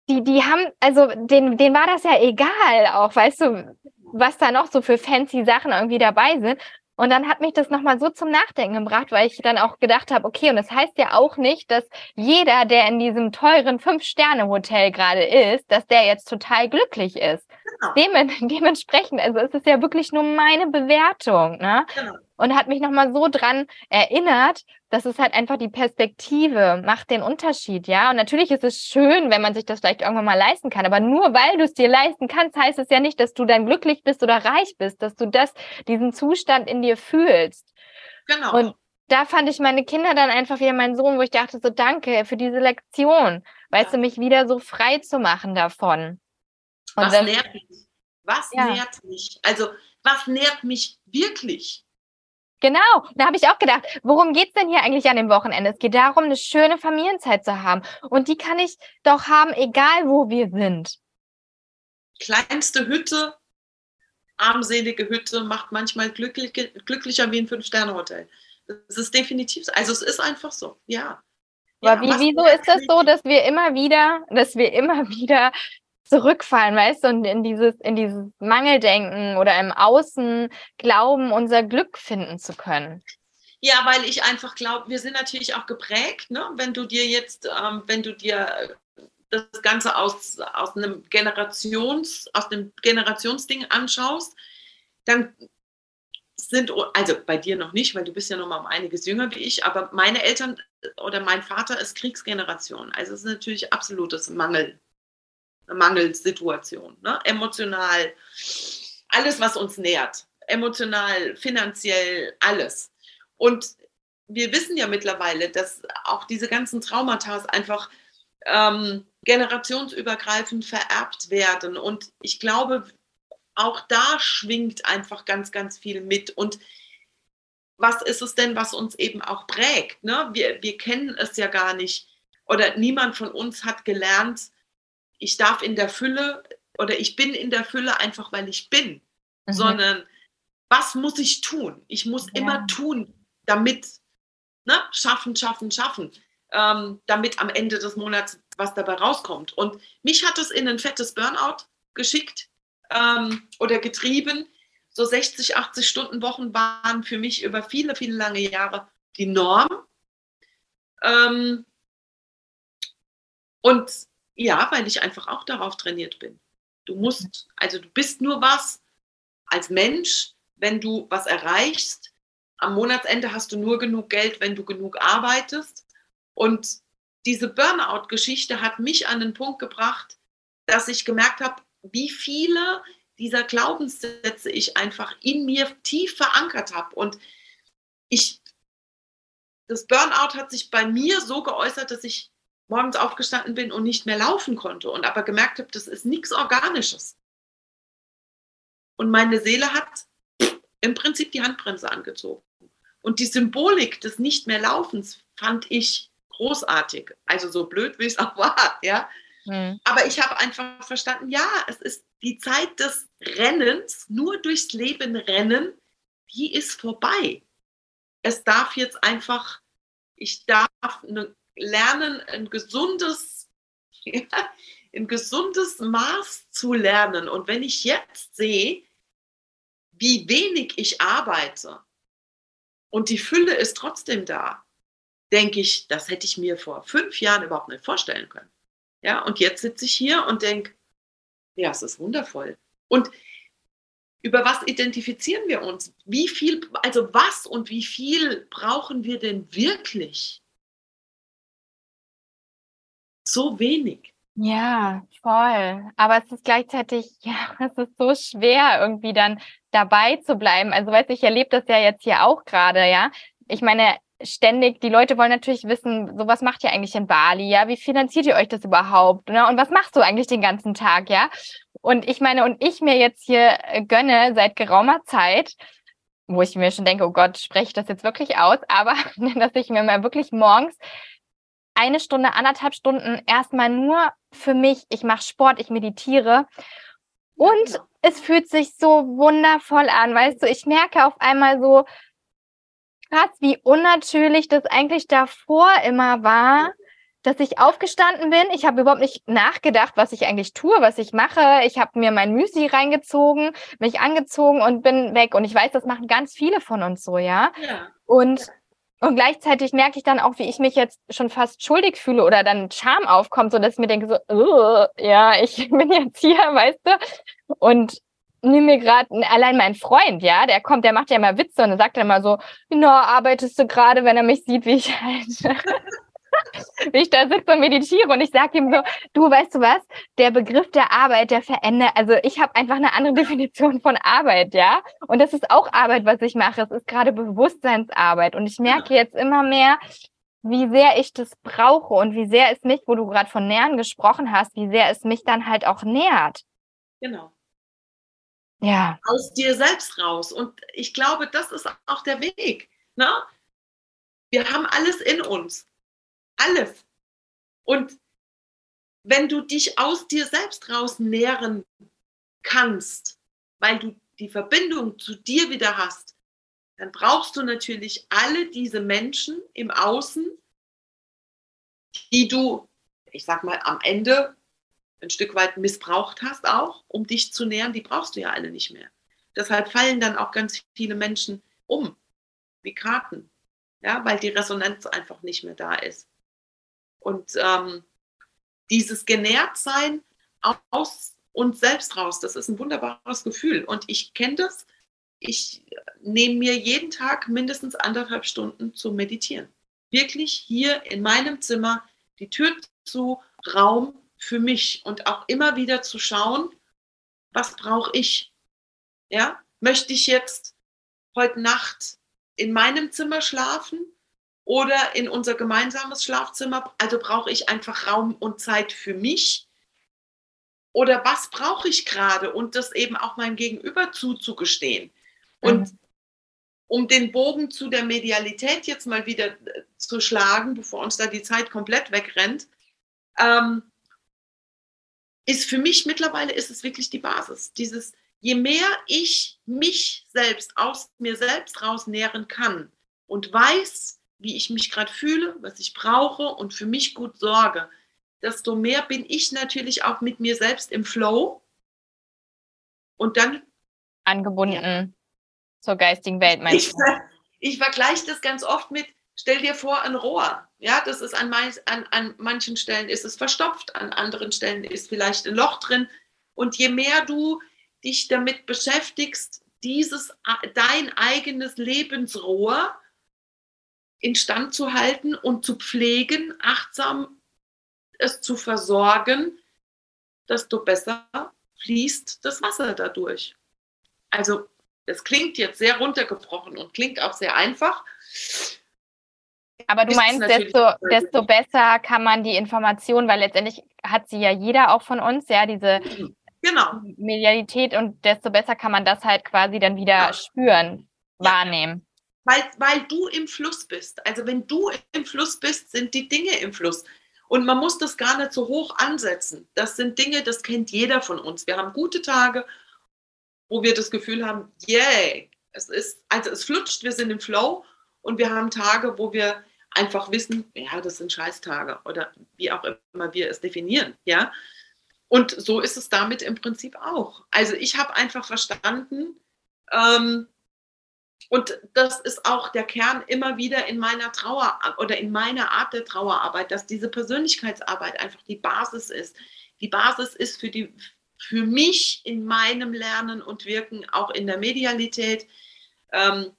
die, die haben, also denen, denen war das ja egal auch, weißt du, was da noch so für fancy Sachen irgendwie dabei sind. Und dann hat mich das nochmal so zum Nachdenken gebracht, weil ich dann auch gedacht habe, okay, und das heißt ja auch nicht, dass jeder, der in diesem teuren Fünf-Sterne-Hotel gerade ist, dass der jetzt total glücklich ist. Genau. Dem, dementsprechend, also es ist ja wirklich nur meine Bewertung, ne? Genau und hat mich nochmal so dran erinnert, dass es halt einfach die Perspektive macht den Unterschied, ja. Und natürlich ist es schön, wenn man sich das vielleicht irgendwann mal leisten kann, aber nur weil du es dir leisten kannst, heißt es ja nicht, dass du dann glücklich bist oder reich bist, dass du das, diesen Zustand in dir fühlst. Genau. Und da fand ich meine Kinder dann einfach wieder mein Sohn, wo ich dachte so, danke für diese Lektion, weißt ja. du, mich wieder so frei zu machen davon. Und was das, nährt mich? Was ja. nährt mich? Also, was nährt mich wirklich? Genau, da habe ich auch gedacht, worum geht's denn hier eigentlich an dem Wochenende? Es geht darum, eine schöne Familienzeit zu haben. Und die kann ich doch haben, egal wo wir sind. Kleinste Hütte, armselige Hütte macht manchmal glücklich, glücklicher wie ein Fünf-Sterne-Hotel. Das ist definitiv so. Also es ist einfach so, ja. Aber ja, wie, wieso ist das so, dass wir immer wieder, dass wir immer wieder zurückfallen, weißt du, und in dieses, in dieses Mangeldenken oder im Außen glauben, unser Glück finden zu können. Ja, weil ich einfach glaube, wir sind natürlich auch geprägt, ne? wenn du dir jetzt, ähm, wenn du dir das Ganze aus, aus einem Generations, aus einem Generationsding anschaust, dann sind, also bei dir noch nicht, weil du bist ja noch mal um einiges jünger wie ich, aber meine Eltern oder mein Vater ist Kriegsgeneration. Also es ist natürlich absolutes Mangel, eine Mangelsituation, ne? emotional, alles, was uns nährt, emotional, finanziell, alles. Und wir wissen ja mittlerweile, dass auch diese ganzen Traumata einfach ähm, generationsübergreifend vererbt werden. Und ich glaube, auch da schwingt einfach ganz, ganz viel mit. Und was ist es denn, was uns eben auch prägt? Ne? Wir, wir kennen es ja gar nicht. Oder niemand von uns hat gelernt, ich darf in der Fülle oder ich bin in der Fülle einfach, weil ich bin. Mhm. Sondern was muss ich tun? Ich muss ja. immer tun, damit ne? schaffen, schaffen, schaffen, ähm, damit am Ende des Monats was dabei rauskommt. Und mich hat es in ein fettes Burnout geschickt ähm, oder getrieben. So 60, 80 Stunden Wochen waren für mich über viele, viele lange Jahre die Norm. Ähm, und ja, weil ich einfach auch darauf trainiert bin. Du musst, also du bist nur was als Mensch, wenn du was erreichst. Am Monatsende hast du nur genug Geld, wenn du genug arbeitest. Und diese Burnout-Geschichte hat mich an den Punkt gebracht, dass ich gemerkt habe, wie viele dieser Glaubenssätze ich einfach in mir tief verankert habe. Und ich, das Burnout hat sich bei mir so geäußert, dass ich morgens aufgestanden bin und nicht mehr laufen konnte und aber gemerkt habe, das ist nichts Organisches. Und meine Seele hat im Prinzip die Handbremse angezogen. Und die Symbolik des Nicht mehr Laufens fand ich großartig. Also so blöd, wie es auch war, ja. Mhm. Aber ich habe einfach verstanden, ja, es ist die Zeit des Rennens, nur durchs Leben rennen, die ist vorbei. Es darf jetzt einfach, ich darf eine, lernen, ein gesundes, ja, ein gesundes Maß zu lernen. Und wenn ich jetzt sehe, wie wenig ich arbeite und die Fülle ist trotzdem da, denke ich, das hätte ich mir vor fünf Jahren überhaupt nicht vorstellen können. Ja, und jetzt sitze ich hier und denke, ja, es ist wundervoll. Und über was identifizieren wir uns? Wie viel, also was und wie viel brauchen wir denn wirklich? So wenig. Ja, voll. Aber es ist gleichzeitig, ja, es ist so schwer, irgendwie dann dabei zu bleiben. Also, weißt du, ich erlebe das ja jetzt hier auch gerade, ja. Ich meine, ständig, die Leute wollen natürlich wissen, so was macht ihr eigentlich in Bali, ja? Wie finanziert ihr euch das überhaupt? Ne? Und was machst du eigentlich den ganzen Tag, ja? Und ich meine, und ich mir jetzt hier äh, gönne seit geraumer Zeit, wo ich mir schon denke, oh Gott, spreche ich das jetzt wirklich aus, aber dass ich mir mal wirklich morgens eine Stunde, anderthalb Stunden erstmal nur für mich, ich mache Sport, ich meditiere und genau. es fühlt sich so wundervoll an, weißt du, ich merke auf einmal so, krass, wie unnatürlich das eigentlich davor immer war, dass ich aufgestanden bin. Ich habe überhaupt nicht nachgedacht, was ich eigentlich tue, was ich mache. Ich habe mir mein Müsli reingezogen, mich angezogen und bin weg. Und ich weiß, das machen ganz viele von uns so, ja. ja. Und und gleichzeitig merke ich dann auch, wie ich mich jetzt schon fast schuldig fühle oder dann Scham aufkommt, so dass ich mir denke so, ja, ich bin jetzt hier, weißt du? Und nimm mir gerade allein mein Freund, ja, der kommt, der macht ja immer Witze und dann sagt er immer so, na, arbeitest du gerade, wenn er mich sieht, wie ich halt, wie ich da sitze und meditiere und ich sage ihm so, du weißt du was, der Begriff der Arbeit, der verändert, also ich habe einfach eine andere Definition von Arbeit, ja, und das ist auch Arbeit, was ich mache, es ist gerade Bewusstseinsarbeit und ich merke jetzt immer mehr, wie sehr ich das brauche und wie sehr es mich, wo du gerade von Nähren gesprochen hast, wie sehr es mich dann halt auch nährt. Genau ja. aus dir selbst raus. Und ich glaube, das ist auch der Weg. Ne? Wir haben alles in uns. Alles. Und wenn du dich aus dir selbst raus nähren kannst, weil du die Verbindung zu dir wieder hast, dann brauchst du natürlich alle diese Menschen im Außen, die du, ich sag mal, am Ende ein Stück weit missbraucht hast, auch um dich zu nähern, die brauchst du ja alle nicht mehr. Deshalb fallen dann auch ganz viele Menschen um, wie Karten. ja, weil die Resonanz einfach nicht mehr da ist. Und ähm, dieses Genährtsein aus uns selbst raus, das ist ein wunderbares Gefühl. Und ich kenne das. Ich nehme mir jeden Tag mindestens anderthalb Stunden zu meditieren. Wirklich hier in meinem Zimmer die Tür zu, Raum für mich und auch immer wieder zu schauen, was brauche ich? Ja, möchte ich jetzt heute Nacht in meinem Zimmer schlafen oder in unser gemeinsames Schlafzimmer? Also brauche ich einfach Raum und Zeit für mich? Oder was brauche ich gerade? Und das eben auch meinem Gegenüber zuzugestehen. Und mhm. um den Bogen zu der Medialität jetzt mal wieder äh, zu schlagen, bevor uns da die Zeit komplett wegrennt, ähm, ist für mich mittlerweile ist es wirklich die Basis. Dieses, je mehr ich mich selbst aus mir selbst raus nähren kann und weiß, wie ich mich gerade fühle, was ich brauche und für mich gut sorge, desto mehr bin ich natürlich auch mit mir selbst im Flow und dann angebunden ja. zur geistigen Welt, meinst du? Ich, ich vergleiche das ganz oft mit, stell dir vor, ein Rohr. Ja, das ist an, an, an manchen Stellen ist es verstopft, an anderen Stellen ist vielleicht ein Loch drin. Und je mehr du dich damit beschäftigst, dieses dein eigenes Lebensrohr instand zu halten und zu pflegen, achtsam es zu versorgen, desto besser fließt das Wasser dadurch. Also, es klingt jetzt sehr runtergebrochen und klingt auch sehr einfach. Aber du meinst, desto, desto besser kann man die Information, weil letztendlich hat sie ja jeder auch von uns, ja, diese genau. Medialität und desto besser kann man das halt quasi dann wieder ja. spüren, wahrnehmen. Weil, weil du im Fluss bist. Also wenn du im Fluss bist, sind die Dinge im Fluss. Und man muss das gar nicht so hoch ansetzen. Das sind Dinge, das kennt jeder von uns. Wir haben gute Tage, wo wir das Gefühl haben, yay, es ist, also es flutscht, wir sind im Flow und wir haben Tage, wo wir einfach wissen, ja, das sind Scheißtage oder wie auch immer wir es definieren, ja. Und so ist es damit im Prinzip auch. Also ich habe einfach verstanden, ähm, und das ist auch der Kern immer wieder in meiner Trauer oder in meiner Art der Trauerarbeit, dass diese Persönlichkeitsarbeit einfach die Basis ist. Die Basis ist für, die, für mich in meinem Lernen und Wirken, auch in der Medialität. Ähm,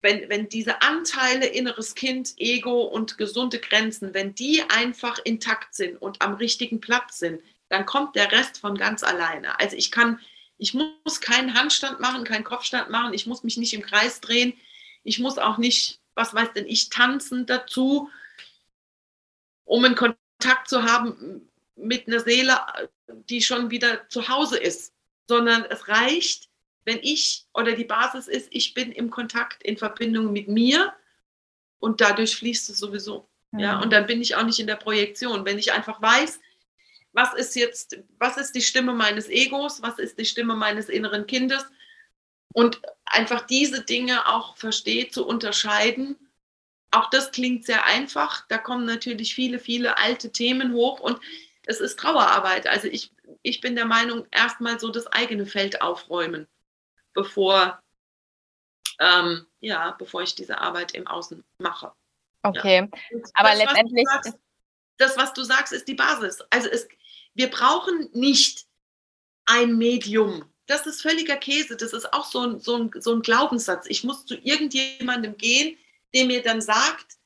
wenn, wenn diese Anteile inneres Kind, Ego und gesunde Grenzen, wenn die einfach intakt sind und am richtigen Platz sind, dann kommt der Rest von ganz alleine. Also ich kann, ich muss keinen Handstand machen, keinen Kopfstand machen, ich muss mich nicht im Kreis drehen, ich muss auch nicht, was weiß denn ich, tanzen dazu, um einen Kontakt zu haben mit einer Seele, die schon wieder zu Hause ist, sondern es reicht, wenn ich oder die Basis ist, ich bin im Kontakt, in Verbindung mit mir. Und dadurch fließt es sowieso. Ja, und dann bin ich auch nicht in der Projektion. Wenn ich einfach weiß, was ist jetzt, was ist die Stimme meines Egos, was ist die Stimme meines inneren Kindes und einfach diese Dinge auch verstehe zu unterscheiden. Auch das klingt sehr einfach. Da kommen natürlich viele, viele alte Themen hoch und es ist Trauerarbeit. Also ich, ich bin der Meinung, erstmal so das eigene Feld aufräumen bevor, ähm, ja, bevor ich diese Arbeit im Außen mache. Okay, ja. aber das, letztendlich. Was sagst, das, was du sagst, ist die Basis. Also es, wir brauchen nicht ein Medium. Das ist völliger Käse. Das ist auch so ein, so ein, so ein Glaubenssatz. Ich muss zu irgendjemandem gehen, der mir dann sagt,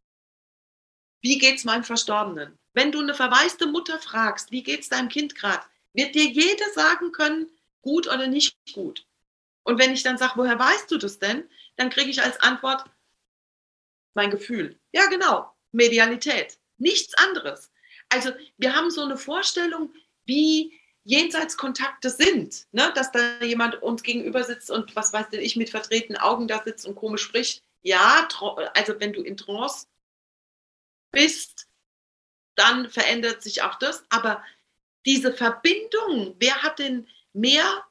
wie geht es meinem Verstorbenen? Wenn du eine verwaiste Mutter fragst, wie geht es deinem Kind gerade, wird dir jeder sagen können, gut oder nicht gut. Und wenn ich dann sage, woher weißt du das denn? Dann kriege ich als Antwort mein Gefühl. Ja, genau, Medialität. Nichts anderes. Also wir haben so eine Vorstellung, wie Jenseitskontakte sind, ne? dass da jemand uns gegenüber sitzt und was weiß denn ich mit verdrehten Augen da sitzt und komisch spricht. Ja, also wenn du in Trance bist, dann verändert sich auch das. Aber diese Verbindung, wer hat denn mehr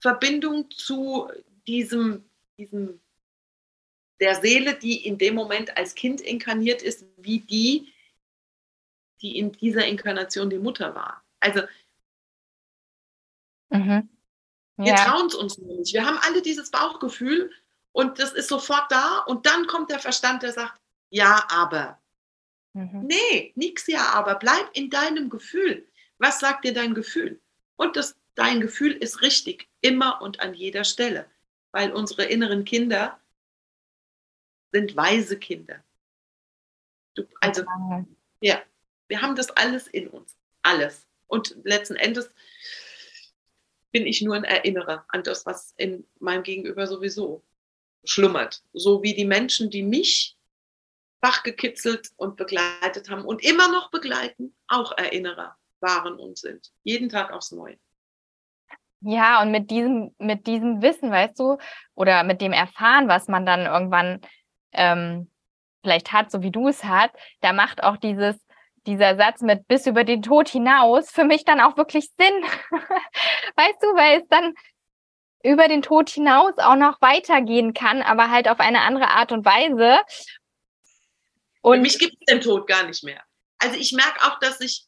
Verbindung zu diesem, diesem, der Seele, die in dem Moment als Kind inkarniert ist, wie die, die in dieser Inkarnation die Mutter war. Also mhm. ja. wir trauen es uns nicht. Wir haben alle dieses Bauchgefühl und das ist sofort da und dann kommt der Verstand, der sagt, ja, aber. Mhm. Nee, nix ja, aber. Bleib in deinem Gefühl. Was sagt dir dein Gefühl? Und das, dein Gefühl ist richtig, immer und an jeder Stelle. Weil unsere inneren Kinder sind weise Kinder. Du, also, ja, wir haben das alles in uns. Alles. Und letzten Endes bin ich nur ein Erinnerer an das, was in meinem Gegenüber sowieso schlummert. So wie die Menschen, die mich wachgekitzelt und begleitet haben und immer noch begleiten, auch Erinnerer waren und sind. Jeden Tag aufs Neue. Ja, und mit diesem, mit diesem Wissen, weißt du, oder mit dem Erfahren, was man dann irgendwann ähm, vielleicht hat, so wie du es hast, da macht auch dieses, dieser Satz mit bis über den Tod hinaus für mich dann auch wirklich Sinn. weißt du, weil es dann über den Tod hinaus auch noch weitergehen kann, aber halt auf eine andere Art und Weise. Und für mich gibt es den Tod gar nicht mehr. Also ich merke auch, dass ich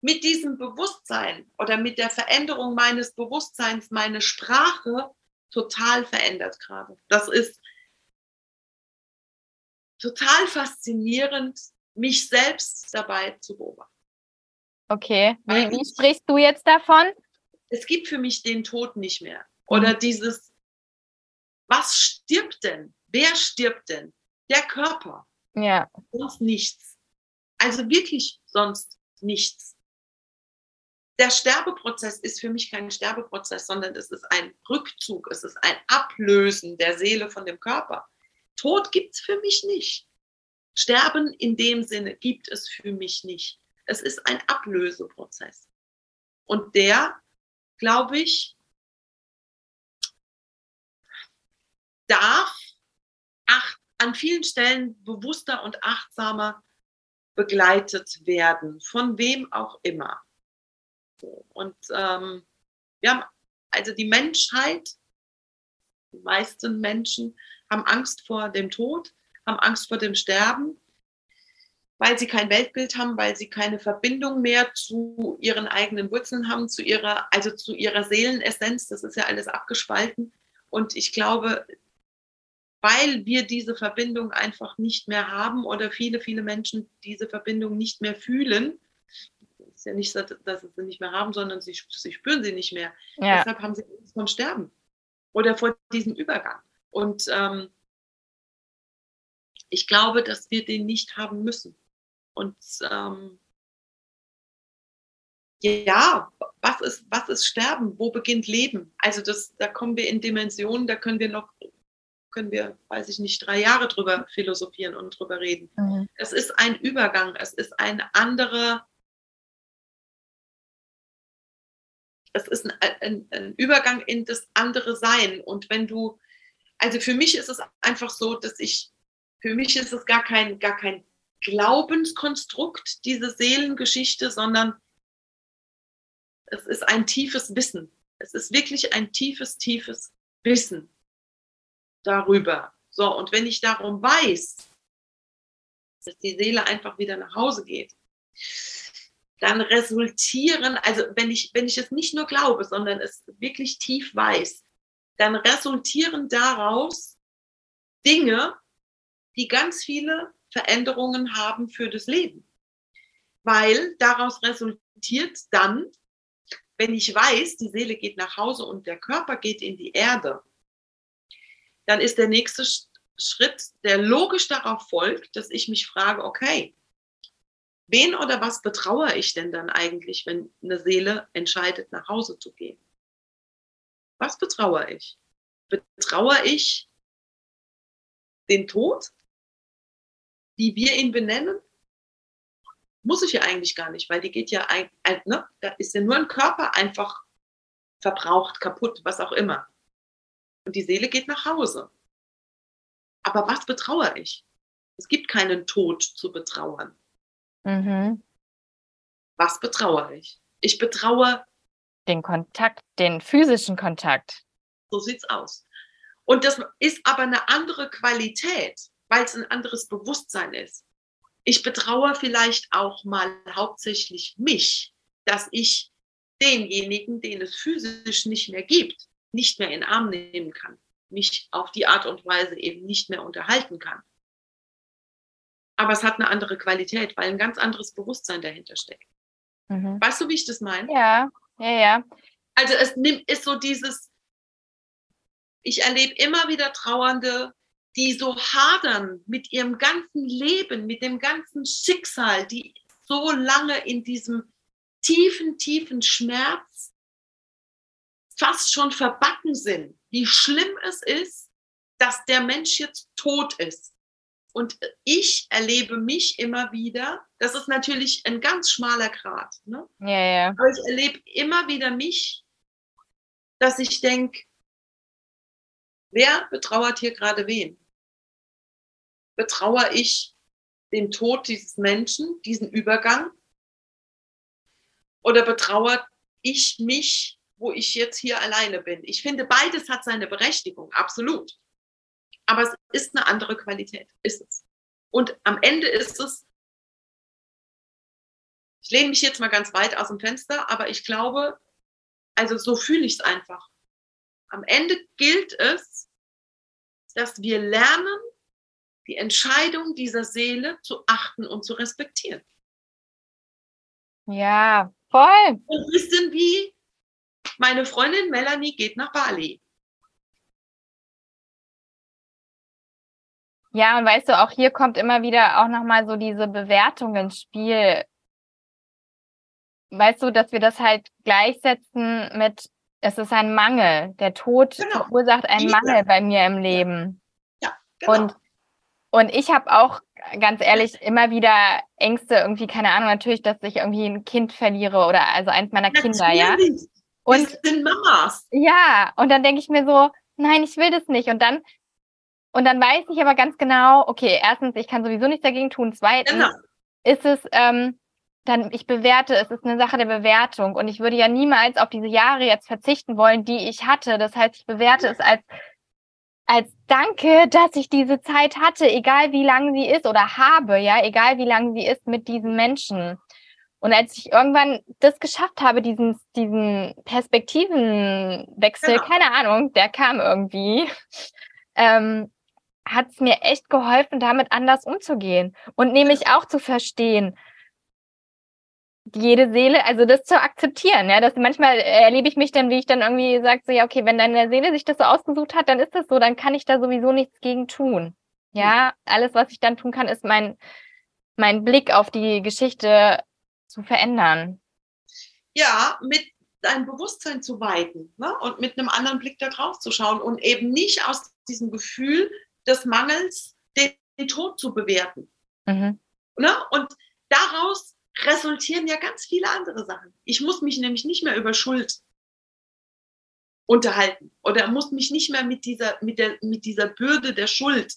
mit diesem Bewusstsein oder mit der Veränderung meines Bewusstseins meine Sprache total verändert gerade. Das ist total faszinierend, mich selbst dabei zu beobachten. Okay, wie, wie sprichst du jetzt davon? Es gibt für mich den Tod nicht mehr. Oder mhm. dieses, was stirbt denn? Wer stirbt denn? Der Körper. Ja. Sonst nichts. Also wirklich sonst nichts. Der Sterbeprozess ist für mich kein Sterbeprozess, sondern es ist ein Rückzug, es ist ein Ablösen der Seele von dem Körper. Tod gibt es für mich nicht. Sterben in dem Sinne gibt es für mich nicht. Es ist ein Ablöseprozess. Und der, glaube ich, darf acht, an vielen Stellen bewusster und achtsamer begleitet werden, von wem auch immer. Und ähm, wir haben also die Menschheit, die meisten Menschen haben Angst vor dem Tod, haben Angst vor dem Sterben, weil sie kein Weltbild haben, weil sie keine Verbindung mehr zu ihren eigenen Wurzeln haben, zu ihrer, also zu ihrer Seelenessenz. Das ist ja alles abgespalten. Und ich glaube, weil wir diese Verbindung einfach nicht mehr haben oder viele, viele Menschen diese Verbindung nicht mehr fühlen. Ist ja nicht so, dass sie sie nicht mehr haben, sondern sie, sie spüren sie nicht mehr. Ja. Deshalb haben sie Angst vom Sterben oder vor diesem Übergang. Und ähm, ich glaube, dass wir den nicht haben müssen. Und ähm, ja, was ist, was ist Sterben? Wo beginnt Leben? Also das, da kommen wir in Dimensionen, da können wir noch können wir, weiß ich nicht, drei Jahre drüber philosophieren und drüber reden. Mhm. Es ist ein Übergang, es ist ein anderer, es ist ein, ein, ein Übergang in das andere Sein. Und wenn du, also für mich ist es einfach so, dass ich, für mich ist es gar kein, gar kein Glaubenskonstrukt, diese Seelengeschichte, sondern es ist ein tiefes Wissen. Es ist wirklich ein tiefes, tiefes Wissen darüber. So, und wenn ich darum weiß, dass die Seele einfach wieder nach Hause geht, dann resultieren, also wenn ich, wenn ich es nicht nur glaube, sondern es wirklich tief weiß, dann resultieren daraus Dinge, die ganz viele Veränderungen haben für das Leben. Weil daraus resultiert dann, wenn ich weiß, die Seele geht nach Hause und der Körper geht in die Erde, dann ist der nächste Schritt, der logisch darauf folgt, dass ich mich frage, okay, wen oder was betraue ich denn dann eigentlich, wenn eine Seele entscheidet, nach Hause zu gehen? Was betraue ich? Betraue ich den Tod, wie wir ihn benennen? Muss ich ja eigentlich gar nicht, weil die geht ja, ein, ne, da ist ja nur ein Körper einfach verbraucht, kaputt, was auch immer und die Seele geht nach Hause. Aber was betrauere ich? Es gibt keinen Tod zu betrauern. Mhm. Was betrauere ich? Ich betraue den Kontakt, den physischen Kontakt. So sieht's aus. Und das ist aber eine andere Qualität, weil es ein anderes Bewusstsein ist. Ich betraue vielleicht auch mal hauptsächlich mich, dass ich denjenigen, den es physisch nicht mehr gibt, nicht mehr in den Arm nehmen kann, mich auf die Art und Weise eben nicht mehr unterhalten kann. aber es hat eine andere Qualität, weil ein ganz anderes Bewusstsein dahinter steckt. Mhm. Weißt du, wie ich das meine? Ja, ja, ja. Also es nimmt, ist so dieses, ich erlebe immer wieder Trauernde, die so hadern mit ihrem ganzen Leben, mit dem ganzen Schicksal, die so lange in diesem tiefen, tiefen Schmerz fast schon verbacken sind, wie schlimm es ist, dass der Mensch jetzt tot ist. Und ich erlebe mich immer wieder, das ist natürlich ein ganz schmaler Grad, ne? ja, ja. aber ich erlebe immer wieder mich, dass ich denke, wer betrauert hier gerade wen? Betrauere ich den Tod dieses Menschen, diesen Übergang? Oder betrauere ich mich, wo ich jetzt hier alleine bin? Ich finde, beides hat seine Berechtigung, absolut. Aber es ist eine andere Qualität, ist es. Und am Ende ist es, ich lehne mich jetzt mal ganz weit aus dem Fenster, aber ich glaube, also so fühle ich es einfach. Am Ende gilt es, dass wir lernen, die Entscheidung dieser Seele zu achten und zu respektieren. Ja, voll. Ein bisschen wie meine Freundin Melanie geht nach Bali. Ja, und weißt du, auch hier kommt immer wieder auch nochmal so diese Bewertung ins Spiel. Weißt du, dass wir das halt gleichsetzen mit, es ist ein Mangel. Der Tod genau. verursacht einen Mangel bei mir im Leben. Ja, genau. Und, und ich habe auch ganz ehrlich immer wieder Ängste, irgendwie, keine Ahnung, natürlich, dass ich irgendwie ein Kind verliere oder also eins meiner natürlich. Kinder, ja. Und wir sind Mamas. Ja, und dann denke ich mir so, nein, ich will das nicht. Und dann und dann weiß ich aber ganz genau, okay, erstens, ich kann sowieso nichts dagegen tun. Zweitens genau. ist es, ähm, dann, ich bewerte, es ist eine Sache der Bewertung. Und ich würde ja niemals auf diese Jahre jetzt verzichten wollen, die ich hatte. Das heißt, ich bewerte es als, als Danke, dass ich diese Zeit hatte, egal wie lang sie ist oder habe, ja, egal wie lang sie ist mit diesen Menschen. Und als ich irgendwann das geschafft habe, diesen, diesen Perspektivenwechsel, genau. keine Ahnung, der kam irgendwie, ähm, hat es mir echt geholfen, damit anders umzugehen und nämlich auch zu verstehen, jede Seele, also das zu akzeptieren, ja, dass manchmal erlebe ich mich dann, wie ich dann irgendwie sage, so ja, okay, wenn deine Seele sich das so ausgesucht hat, dann ist das so, dann kann ich da sowieso nichts gegen tun. Ja, alles, was ich dann tun kann, ist mein, mein Blick auf die Geschichte zu verändern. Ja, mit dein Bewusstsein zu weiten ne? und mit einem anderen Blick da drauf zu schauen und eben nicht aus diesem Gefühl des Mangels den, den Tod zu bewerten. Mhm. Ne? Und daraus resultieren ja ganz viele andere Sachen. Ich muss mich nämlich nicht mehr über Schuld unterhalten oder muss mich nicht mehr mit dieser, mit der, mit dieser Bürde der Schuld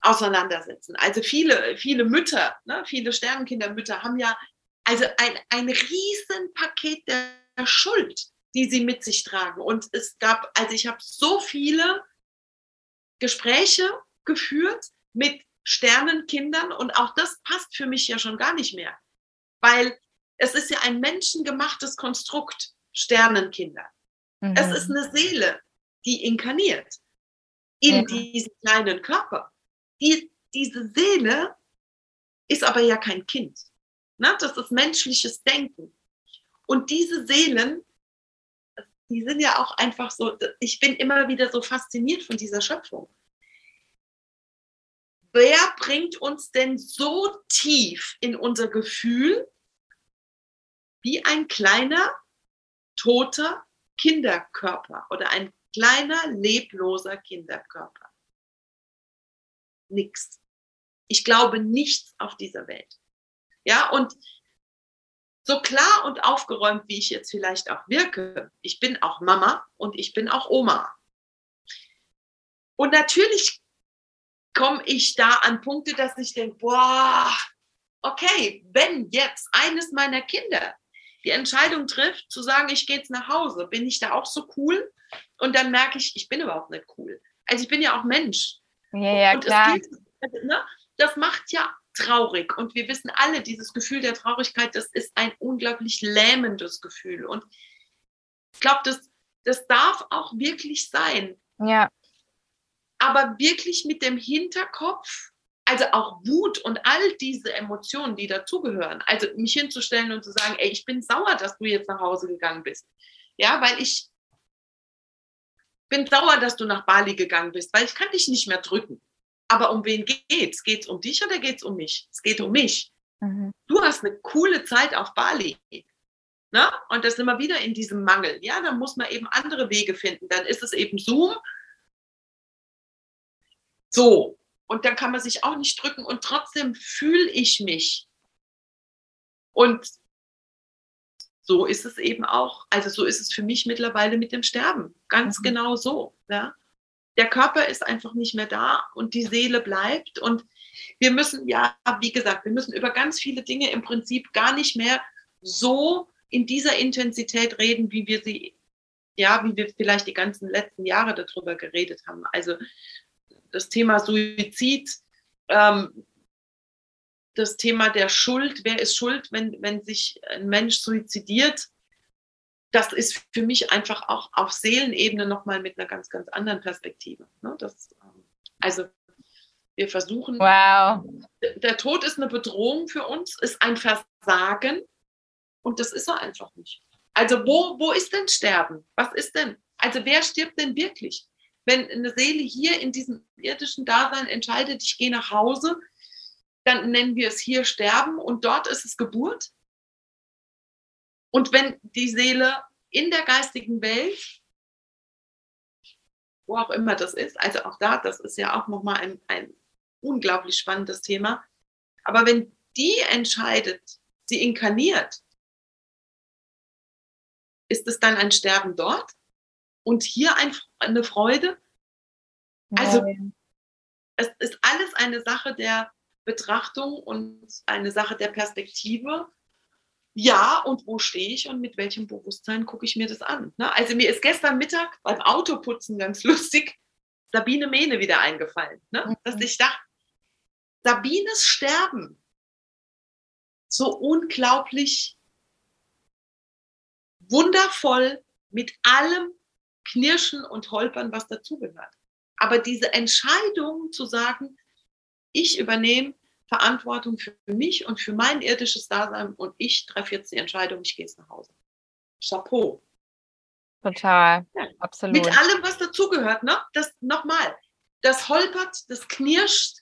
auseinandersetzen. Also viele, viele Mütter, ne, viele Sternenkindermütter haben ja also ein, ein Riesenpaket der Schuld, die sie mit sich tragen. Und es gab, also ich habe so viele Gespräche geführt mit Sternenkindern und auch das passt für mich ja schon gar nicht mehr, weil es ist ja ein menschengemachtes Konstrukt, Sternenkinder. Mhm. Es ist eine Seele, die inkarniert in ja. diesen kleinen Körper. Die, diese Seele ist aber ja kein Kind. Ne? Das ist menschliches Denken. Und diese Seelen die sind ja auch einfach so, ich bin immer wieder so fasziniert von dieser Schöpfung. Wer bringt uns denn so tief in unser Gefühl wie ein kleiner, toter Kinderkörper oder ein kleiner, lebloser Kinderkörper? Nix. Ich glaube nichts auf dieser Welt. Ja, und so klar und aufgeräumt, wie ich jetzt vielleicht auch wirke, ich bin auch Mama und ich bin auch Oma. Und natürlich komme ich da an Punkte, dass ich denke, boah, okay, wenn jetzt eines meiner Kinder die Entscheidung trifft, zu sagen, ich gehe jetzt nach Hause, bin ich da auch so cool? Und dann merke ich, ich bin überhaupt nicht cool. Also ich bin ja auch Mensch. Ja, ja, und klar. Geht, ne, das macht ja traurig. Und wir wissen alle, dieses Gefühl der Traurigkeit, das ist ein unglaublich lähmendes Gefühl. Und ich glaube, das, das darf auch wirklich sein. Ja. Aber wirklich mit dem Hinterkopf, Also auch Wut und all diese Emotionen, die dazugehören. Also mich hinzustellen und zu sagen, ey, ich bin sauer, dass du jetzt nach Hause gegangen bist. Ja, weil ich bin sauer, dass du nach Bali gegangen bist, weil ich kann dich nicht mehr drücken. Aber um wen geht's? Geht's um dich oder geht's um mich? Es geht um mich. Mhm. Du hast eine coole Zeit auf Bali. Ne? Und das sind wir wieder in diesem Mangel. Ja, dann muss man eben andere Wege finden. Dann ist es eben Zoom. So. Und dann kann man sich auch nicht drücken und trotzdem fühle ich mich. Und so ist es eben auch, also so ist es für mich mittlerweile mit dem Sterben. Ganz mhm. genau so. Ja? Der Körper ist einfach nicht mehr da und die Seele bleibt. Und wir müssen, ja, wie gesagt, wir müssen über ganz viele Dinge im Prinzip gar nicht mehr so in dieser Intensität reden, wie wir sie, ja, wie wir vielleicht die ganzen letzten Jahre darüber geredet haben. Also das Thema Suizid, ähm, das Thema der Schuld, wer ist schuld, wenn, wenn sich ein Mensch suizidiert, das ist für mich einfach auch auf Seelenebene nochmal mit einer ganz, ganz anderen Perspektive. Ne? Das, ähm, also wir versuchen, wow. der Tod ist eine Bedrohung für uns, ist ein Versagen und das ist er einfach nicht. Also wo, wo ist denn Sterben? Was ist denn? Also wer stirbt denn wirklich? Wenn eine Seele hier in diesem irdischen Dasein entscheidet, ich gehe nach Hause, dann nennen wir es hier Sterben und dort ist es Geburt. Und wenn die Seele in der geistigen Welt, wo auch immer das ist, also auch da, das ist ja auch nochmal ein, ein unglaublich spannendes Thema, aber wenn die entscheidet, sie inkarniert, ist es dann ein Sterben dort und hier ein, eine Freude? Also Nein. es ist alles eine Sache der Betrachtung und eine Sache der Perspektive. Ja, und wo stehe ich und mit welchem Bewusstsein gucke ich mir das an? Ne? Also mir ist gestern Mittag beim Autoputzen ganz lustig Sabine Mene wieder eingefallen. Ne? Mhm. Dass ich dachte, Sabines Sterben so unglaublich wundervoll mit allem Knirschen und Holpern, was dazugehört. Aber diese Entscheidung zu sagen, ich übernehme Verantwortung für mich und für mein irdisches Dasein und ich treffe jetzt die Entscheidung, ich gehe jetzt nach Hause. Chapeau. Total, ja. absolut. Mit allem, was dazugehört, ne? Das nochmal, das holpert, das knirscht,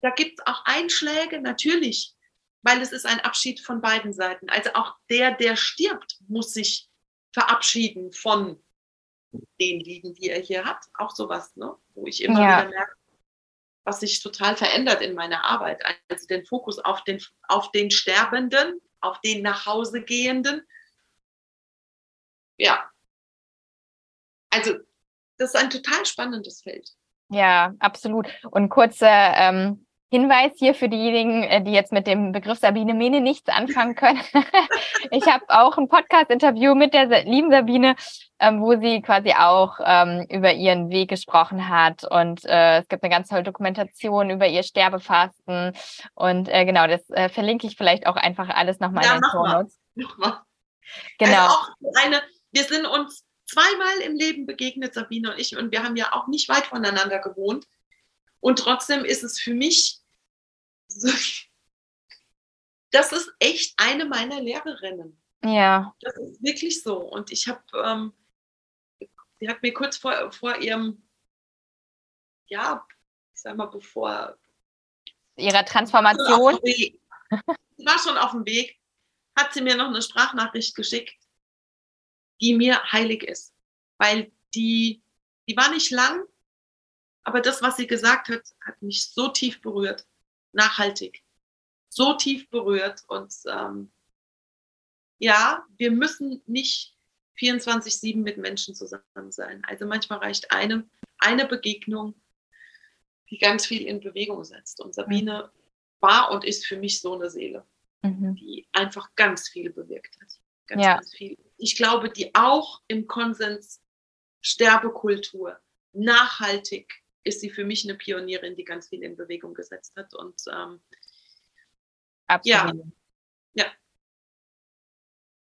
da gibt es auch Einschläge, natürlich weil es ist ein Abschied von beiden Seiten. Also auch der, der stirbt, muss sich verabschieden von den Lieben, die er hier hat. Auch sowas, ne? wo ich immer ja. wieder merke, was sich total verändert in meiner Arbeit. Also den Fokus auf den, auf den Sterbenden, auf den nach Hause gehenden. Ja. Also das ist ein total spannendes Feld. Ja, absolut. Und kurze ähm, Hinweis hier für diejenigen, äh, die jetzt mit dem Begriff Sabine Mene nichts anfangen können. ich habe auch ein Podcast-Interview mit der lieben Sabine, ähm, wo sie quasi auch ähm, über ihren Weg gesprochen hat. Und äh, es gibt eine ganz tolle Dokumentation über ihr Sterbefasten. Und äh, genau, das äh, verlinke ich vielleicht auch einfach alles nochmal ja, in den Show Notes. Genau. Also auch eine, wir sind uns zweimal im Leben begegnet, Sabine und ich, und wir haben ja auch nicht weit voneinander gewohnt. Und trotzdem ist es für mich, das ist echt eine meiner Lehrerinnen. Ja. Das ist wirklich so. Und ich habe, ähm, sie hat mir kurz vor, vor ihrem, ja, ich sag mal, bevor. Ihrer Transformation. Sie war schon auf dem Weg, hat sie mir noch eine Sprachnachricht geschickt, die mir heilig ist. Weil die, die war nicht lang, aber das, was sie gesagt hat, hat mich so tief berührt, nachhaltig, so tief berührt. Und ähm, ja, wir müssen nicht 24-7 mit Menschen zusammen sein. Also manchmal reicht eine, eine Begegnung, die ganz viel in Bewegung setzt. Und Sabine mhm. war und ist für mich so eine Seele, mhm. die einfach ganz viel bewirkt hat. Ganz, ja. ganz viel. Ich glaube, die auch im Konsens Sterbekultur nachhaltig ist sie für mich eine Pionierin, die ganz viel in Bewegung gesetzt hat. Und ähm, Absolut. ja. ja.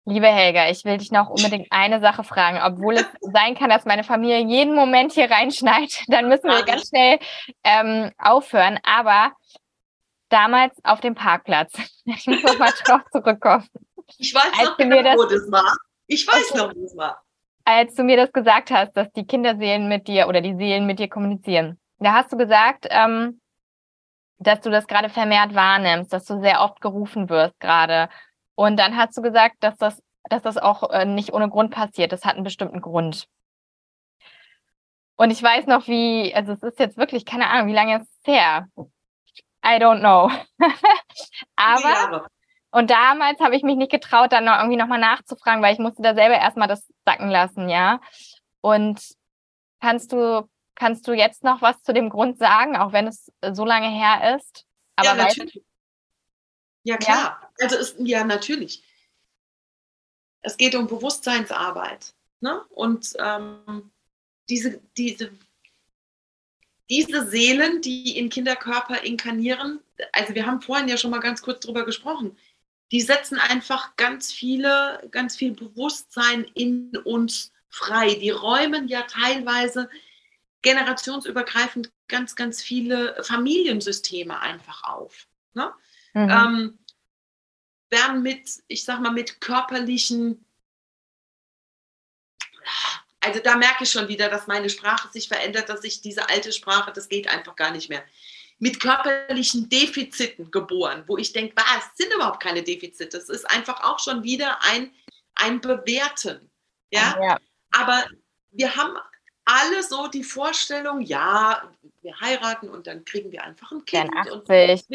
Liebe Helga, ich will dich noch unbedingt eine Sache fragen. Obwohl es sein kann, dass meine Familie jeden Moment hier reinschneit, dann müssen wir ganz schnell ähm, aufhören. Aber damals auf dem Parkplatz. Ich muss noch mal drauf zurückkommen. Ich weiß als noch genau, das, wo das war. Ich weiß okay. noch, wo es war. Als du mir das gesagt hast, dass die Kinderseelen mit dir oder die Seelen mit dir kommunizieren, da hast du gesagt, ähm, dass du das gerade vermehrt wahrnimmst, dass du sehr oft gerufen wirst gerade. Und dann hast du gesagt, dass das, dass das auch äh, nicht ohne Grund passiert. Das hat einen bestimmten Grund. Und ich weiß noch, wie, also es ist jetzt wirklich, keine Ahnung, wie lange ist es her? I don't know. Aber, und damals habe ich mich nicht getraut, dann noch irgendwie nochmal nachzufragen, weil ich musste da selber erstmal das sacken lassen, ja. Und kannst du, kannst du jetzt noch was zu dem Grund sagen, auch wenn es so lange her ist? Aber ja, natürlich. Ja, klar. Ja? Also ist, ja, natürlich. Es geht um Bewusstseinsarbeit. Ne? Und ähm, diese, diese, diese Seelen, die in Kinderkörper inkarnieren, also wir haben vorhin ja schon mal ganz kurz drüber gesprochen, die setzen einfach ganz viele, ganz viel Bewusstsein in uns frei. Die räumen ja teilweise generationsübergreifend ganz, ganz viele Familiensysteme einfach auf. Ne? Mhm. Ähm, werden mit, ich sag mal, mit körperlichen also da merke ich schon wieder, dass meine Sprache sich verändert, dass ich diese alte Sprache, das geht einfach gar nicht mehr. Mit körperlichen Defiziten geboren, wo ich denke, was sind überhaupt keine Defizite. Das ist einfach auch schon wieder ein, ein Bewerten. Ja? ja. Aber wir haben alle so die Vorstellung, ja, wir heiraten und dann kriegen wir einfach ein Kind und wird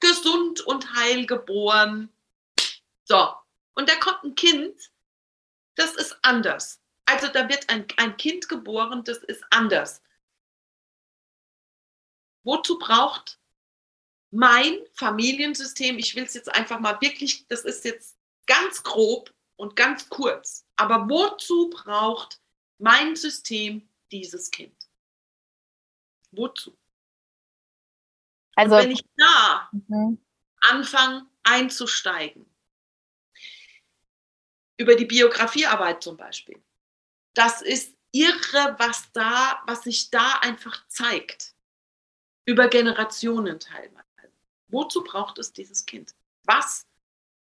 gesund und heil geboren. So, und da kommt ein Kind, das ist anders. Also da wird ein, ein Kind geboren, das ist anders. Wozu braucht mein Familiensystem, ich will es jetzt einfach mal wirklich, das ist jetzt ganz grob und ganz kurz, aber wozu braucht mein System dieses Kind? Wozu? Also, und wenn ich da mhm. anfange einzusteigen, über die Biografiearbeit zum Beispiel, das ist irre, was da, was sich da einfach zeigt. Über Generationen teilweise. Wozu braucht es dieses Kind? Was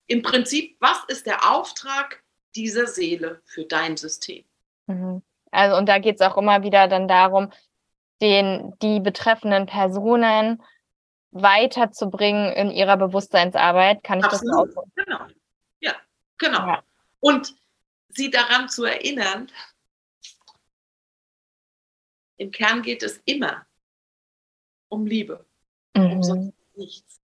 im Prinzip, was ist der Auftrag dieser Seele für dein System? Mhm. Also, und da geht es auch immer wieder dann darum, den, die betreffenden Personen weiterzubringen in ihrer Bewusstseinsarbeit. Kann ich Absolut. das so Genau. Ja, genau. Ja. Und sie daran zu erinnern, im Kern geht es immer um Liebe, mhm. um sonst nichts.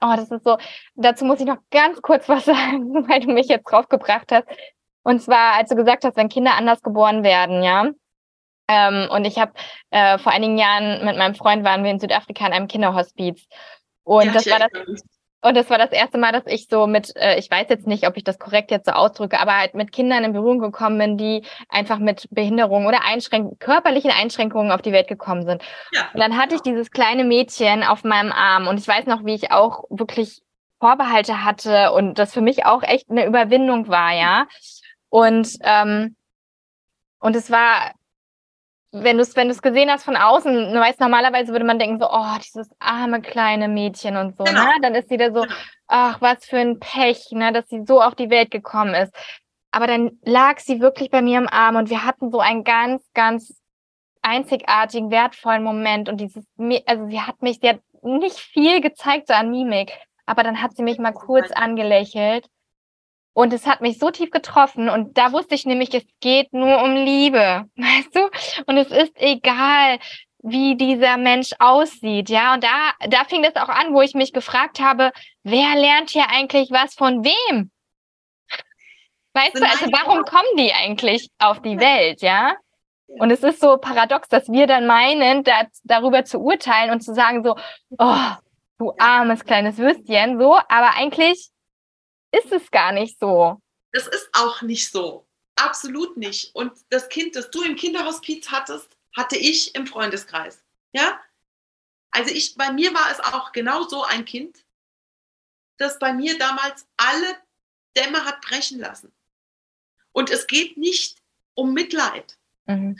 Oh, das ist so. Dazu muss ich noch ganz kurz was sagen, weil du mich jetzt draufgebracht hast. Und zwar, als du gesagt hast, wenn Kinder anders geboren werden, ja. Ähm, und ich habe äh, vor einigen Jahren mit meinem Freund waren wir in Südafrika in einem Kinderhospiz. Und ja, das war das. Und das war das erste Mal, dass ich so mit, äh, ich weiß jetzt nicht, ob ich das korrekt jetzt so ausdrücke, aber halt mit Kindern in Berührung gekommen bin, die einfach mit Behinderungen oder Einschränkungen, körperlichen Einschränkungen auf die Welt gekommen sind. Ja. Und dann hatte ich dieses kleine Mädchen auf meinem Arm und ich weiß noch, wie ich auch wirklich Vorbehalte hatte und das für mich auch echt eine Überwindung war, ja. Und ähm, und es war wenn du es wenn du's gesehen hast von außen, du weißt, normalerweise würde man denken so, oh, dieses arme kleine Mädchen und so, genau. ne? Dann ist sie da so, genau. ach, was für ein Pech, ne, dass sie so auf die Welt gekommen ist. Aber dann lag sie wirklich bei mir im Arm und wir hatten so einen ganz, ganz einzigartigen, wertvollen Moment und dieses, also sie hat mich, sie hat nicht viel gezeigt so an Mimik, aber dann hat sie mich mal kurz angelächelt und es hat mich so tief getroffen und da wusste ich nämlich, es geht nur um Liebe, weißt du? Und es ist egal, wie dieser Mensch aussieht, ja. Und da, da fing das auch an, wo ich mich gefragt habe, wer lernt hier eigentlich was von wem? Weißt du, also warum kommen die eigentlich auf die Welt, ja? Und es ist so paradox, dass wir dann meinen, da, darüber zu urteilen und zu sagen so, oh, du armes kleines Würstchen, so, aber eigentlich ist es gar nicht so. Das ist auch nicht so. Absolut nicht. Und das Kind, das du im Kinderhospiz hattest, hatte ich im Freundeskreis. Ja? Also ich, bei mir war es auch genau so ein Kind, das bei mir damals alle Dämme hat brechen lassen. Und es geht nicht um Mitleid. Mhm.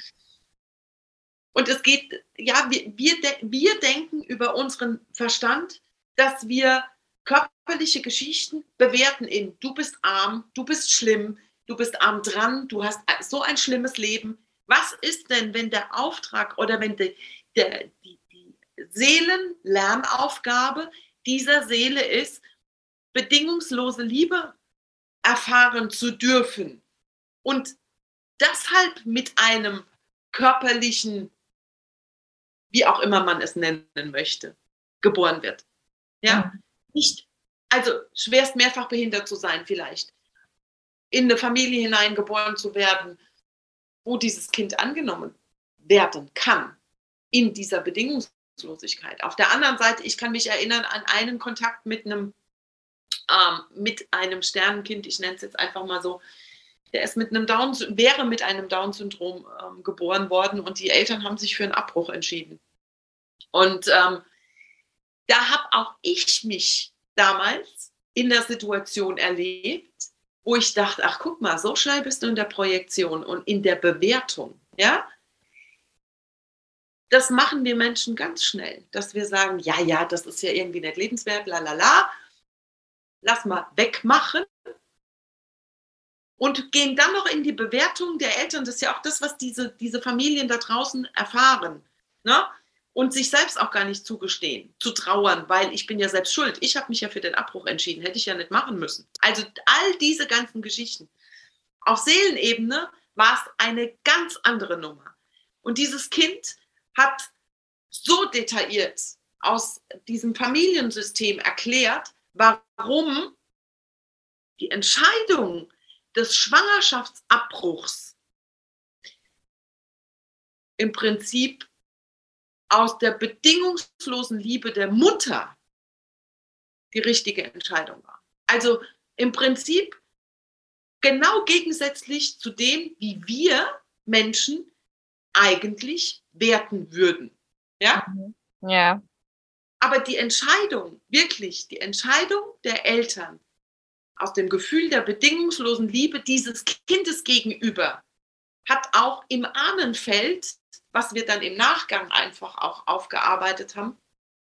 Und es geht, ja, wir, wir, wir denken über unseren Verstand, dass wir körperliche Geschichten bewerten in du bist arm, du bist schlimm, du bist arm dran, du hast so ein schlimmes Leben. Was ist denn, wenn der Auftrag oder wenn die, der, die, die Seelenlernaufgabe dieser Seele ist, bedingungslose Liebe erfahren zu dürfen und deshalb mit einem körperlichen, wie auch immer man es nennen möchte, geboren wird. Ja, mhm. Nicht, also schwerst mehrfach behindert zu sein vielleicht, in eine Familie hineingeboren zu werden, wo dieses Kind angenommen werden kann, in dieser Bedingungslosigkeit. Auf der anderen Seite, ich kann mich erinnern an einen Kontakt mit einem ähm, mit einem Sternenkind, ich nenne es jetzt einfach mal so, der ist mit einem Down, wäre mit einem Down-Syndrom ähm, geboren worden und die Eltern haben sich für einen Abbruch entschieden. Und ähm, da habe auch ich mich damals in der Situation erlebt, wo ich dachte, ach guck mal, so schnell bist du in der Projektion und in der Bewertung, ja? Das machen wir Menschen ganz schnell, dass wir sagen, ja, ja, das ist ja irgendwie nicht lebenswert, la la la lass mal wegmachen und gehen dann noch in die Bewertung der Eltern. Das ist ja auch das, was diese, diese Familien da draußen erfahren. Ne? Und sich selbst auch gar nicht zugestehen, zu trauern, weil ich bin ja selbst schuld. Ich habe mich ja für den Abbruch entschieden, hätte ich ja nicht machen müssen. Also all diese ganzen Geschichten. Auf Seelenebene war es eine ganz andere Nummer. Und dieses Kind hat so detailliert aus diesem Familiensystem erklärt, warum die Entscheidung des Schwangerschaftsabbruchs im Prinzip aus der bedingungslosen Liebe der Mutter die richtige Entscheidung war. Also im Prinzip genau gegensätzlich zu dem, wie wir Menschen eigentlich werten würden. Ja? Mhm. Ja. Aber die Entscheidung, wirklich die Entscheidung der Eltern aus dem Gefühl der bedingungslosen Liebe dieses Kindes gegenüber, hat auch im Ahnenfeld, was wir dann im Nachgang einfach auch aufgearbeitet haben,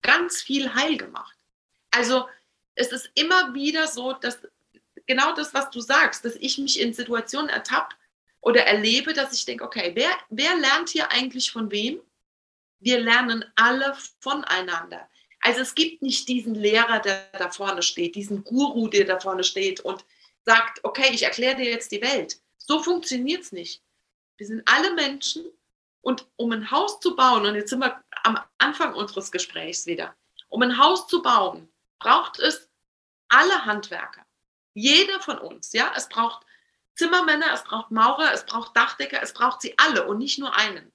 ganz viel heil gemacht. Also es ist immer wieder so, dass genau das, was du sagst, dass ich mich in Situationen ertappe oder erlebe, dass ich denke, okay, wer, wer lernt hier eigentlich von wem? Wir lernen alle voneinander. Also es gibt nicht diesen Lehrer, der da vorne steht, diesen Guru, der da vorne steht und sagt, okay, ich erkläre dir jetzt die Welt. So funktioniert es nicht. Wir sind alle Menschen und um ein Haus zu bauen, und jetzt sind wir am Anfang unseres Gesprächs wieder, um ein Haus zu bauen, braucht es alle Handwerker. Jeder von uns, ja, es braucht Zimmermänner, es braucht Maurer, es braucht Dachdecker, es braucht sie alle und nicht nur einen.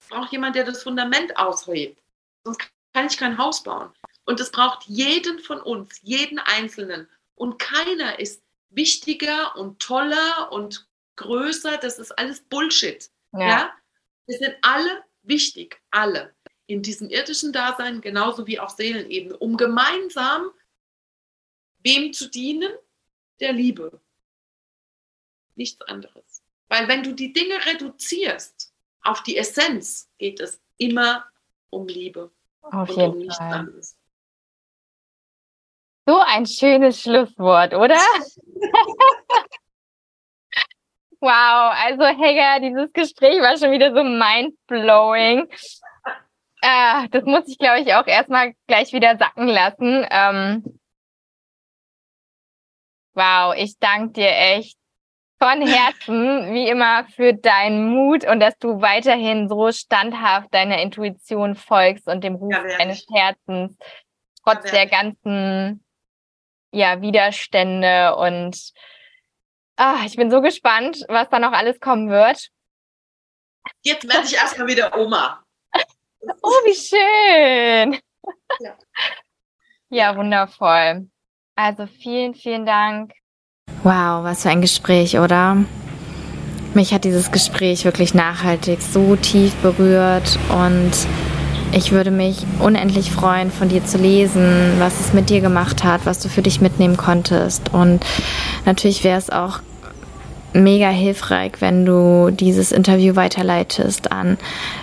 Es braucht jemand, der das Fundament aushebt. Sonst kann ich kein Haus bauen. Und es braucht jeden von uns, jeden Einzelnen. Und keiner ist wichtiger und toller und größer. Das ist alles Bullshit. Ja. ja? Wir sind alle wichtig, alle. In diesem irdischen Dasein, genauso wie auf Seelenebene, um gemeinsam wem zu dienen? Der Liebe. Nichts anderes. Weil wenn du die Dinge reduzierst auf die Essenz, geht es immer um Liebe. Auf jeden Fall. So ein schönes Schlusswort, oder? wow, also Hegger, dieses Gespräch war schon wieder so mind-blowing. Äh, das muss ich, glaube ich, auch erstmal gleich wieder sacken lassen. Ähm, wow, ich danke dir echt von Herzen, wie immer, für deinen Mut und dass du weiterhin so standhaft deiner Intuition folgst und dem Ruf ja, deines Herzens, trotz ja, der ganzen ja, Widerstände. Und ah, ich bin so gespannt, was da noch alles kommen wird. Jetzt werde ich erstmal wieder Oma. oh, wie schön. Ja. ja, wundervoll. Also vielen, vielen Dank Wow, was für ein Gespräch, oder? Mich hat dieses Gespräch wirklich nachhaltig so tief berührt und ich würde mich unendlich freuen, von dir zu lesen, was es mit dir gemacht hat, was du für dich mitnehmen konntest. Und natürlich wäre es auch mega hilfreich, wenn du dieses Interview weiterleitest an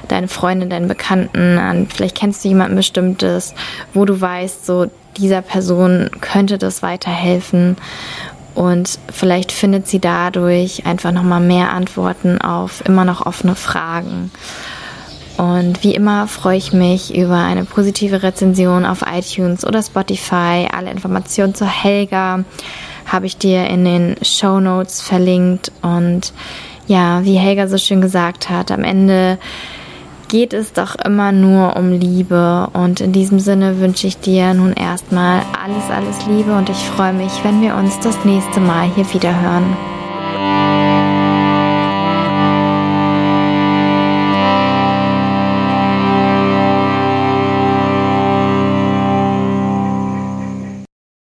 deine Freunde, deinen Bekannten, an vielleicht kennst du jemanden bestimmtes, wo du weißt, so dieser Person könnte das weiterhelfen und vielleicht findet sie dadurch einfach nochmal mehr Antworten auf immer noch offene Fragen. Und wie immer freue ich mich über eine positive Rezension auf iTunes oder Spotify. Alle Informationen zu Helga habe ich dir in den Show Notes verlinkt. Und ja, wie Helga so schön gesagt hat, am Ende geht es doch immer nur um Liebe. Und in diesem Sinne wünsche ich dir nun erstmal alles, alles Liebe und ich freue mich, wenn wir uns das nächste Mal hier wieder hören.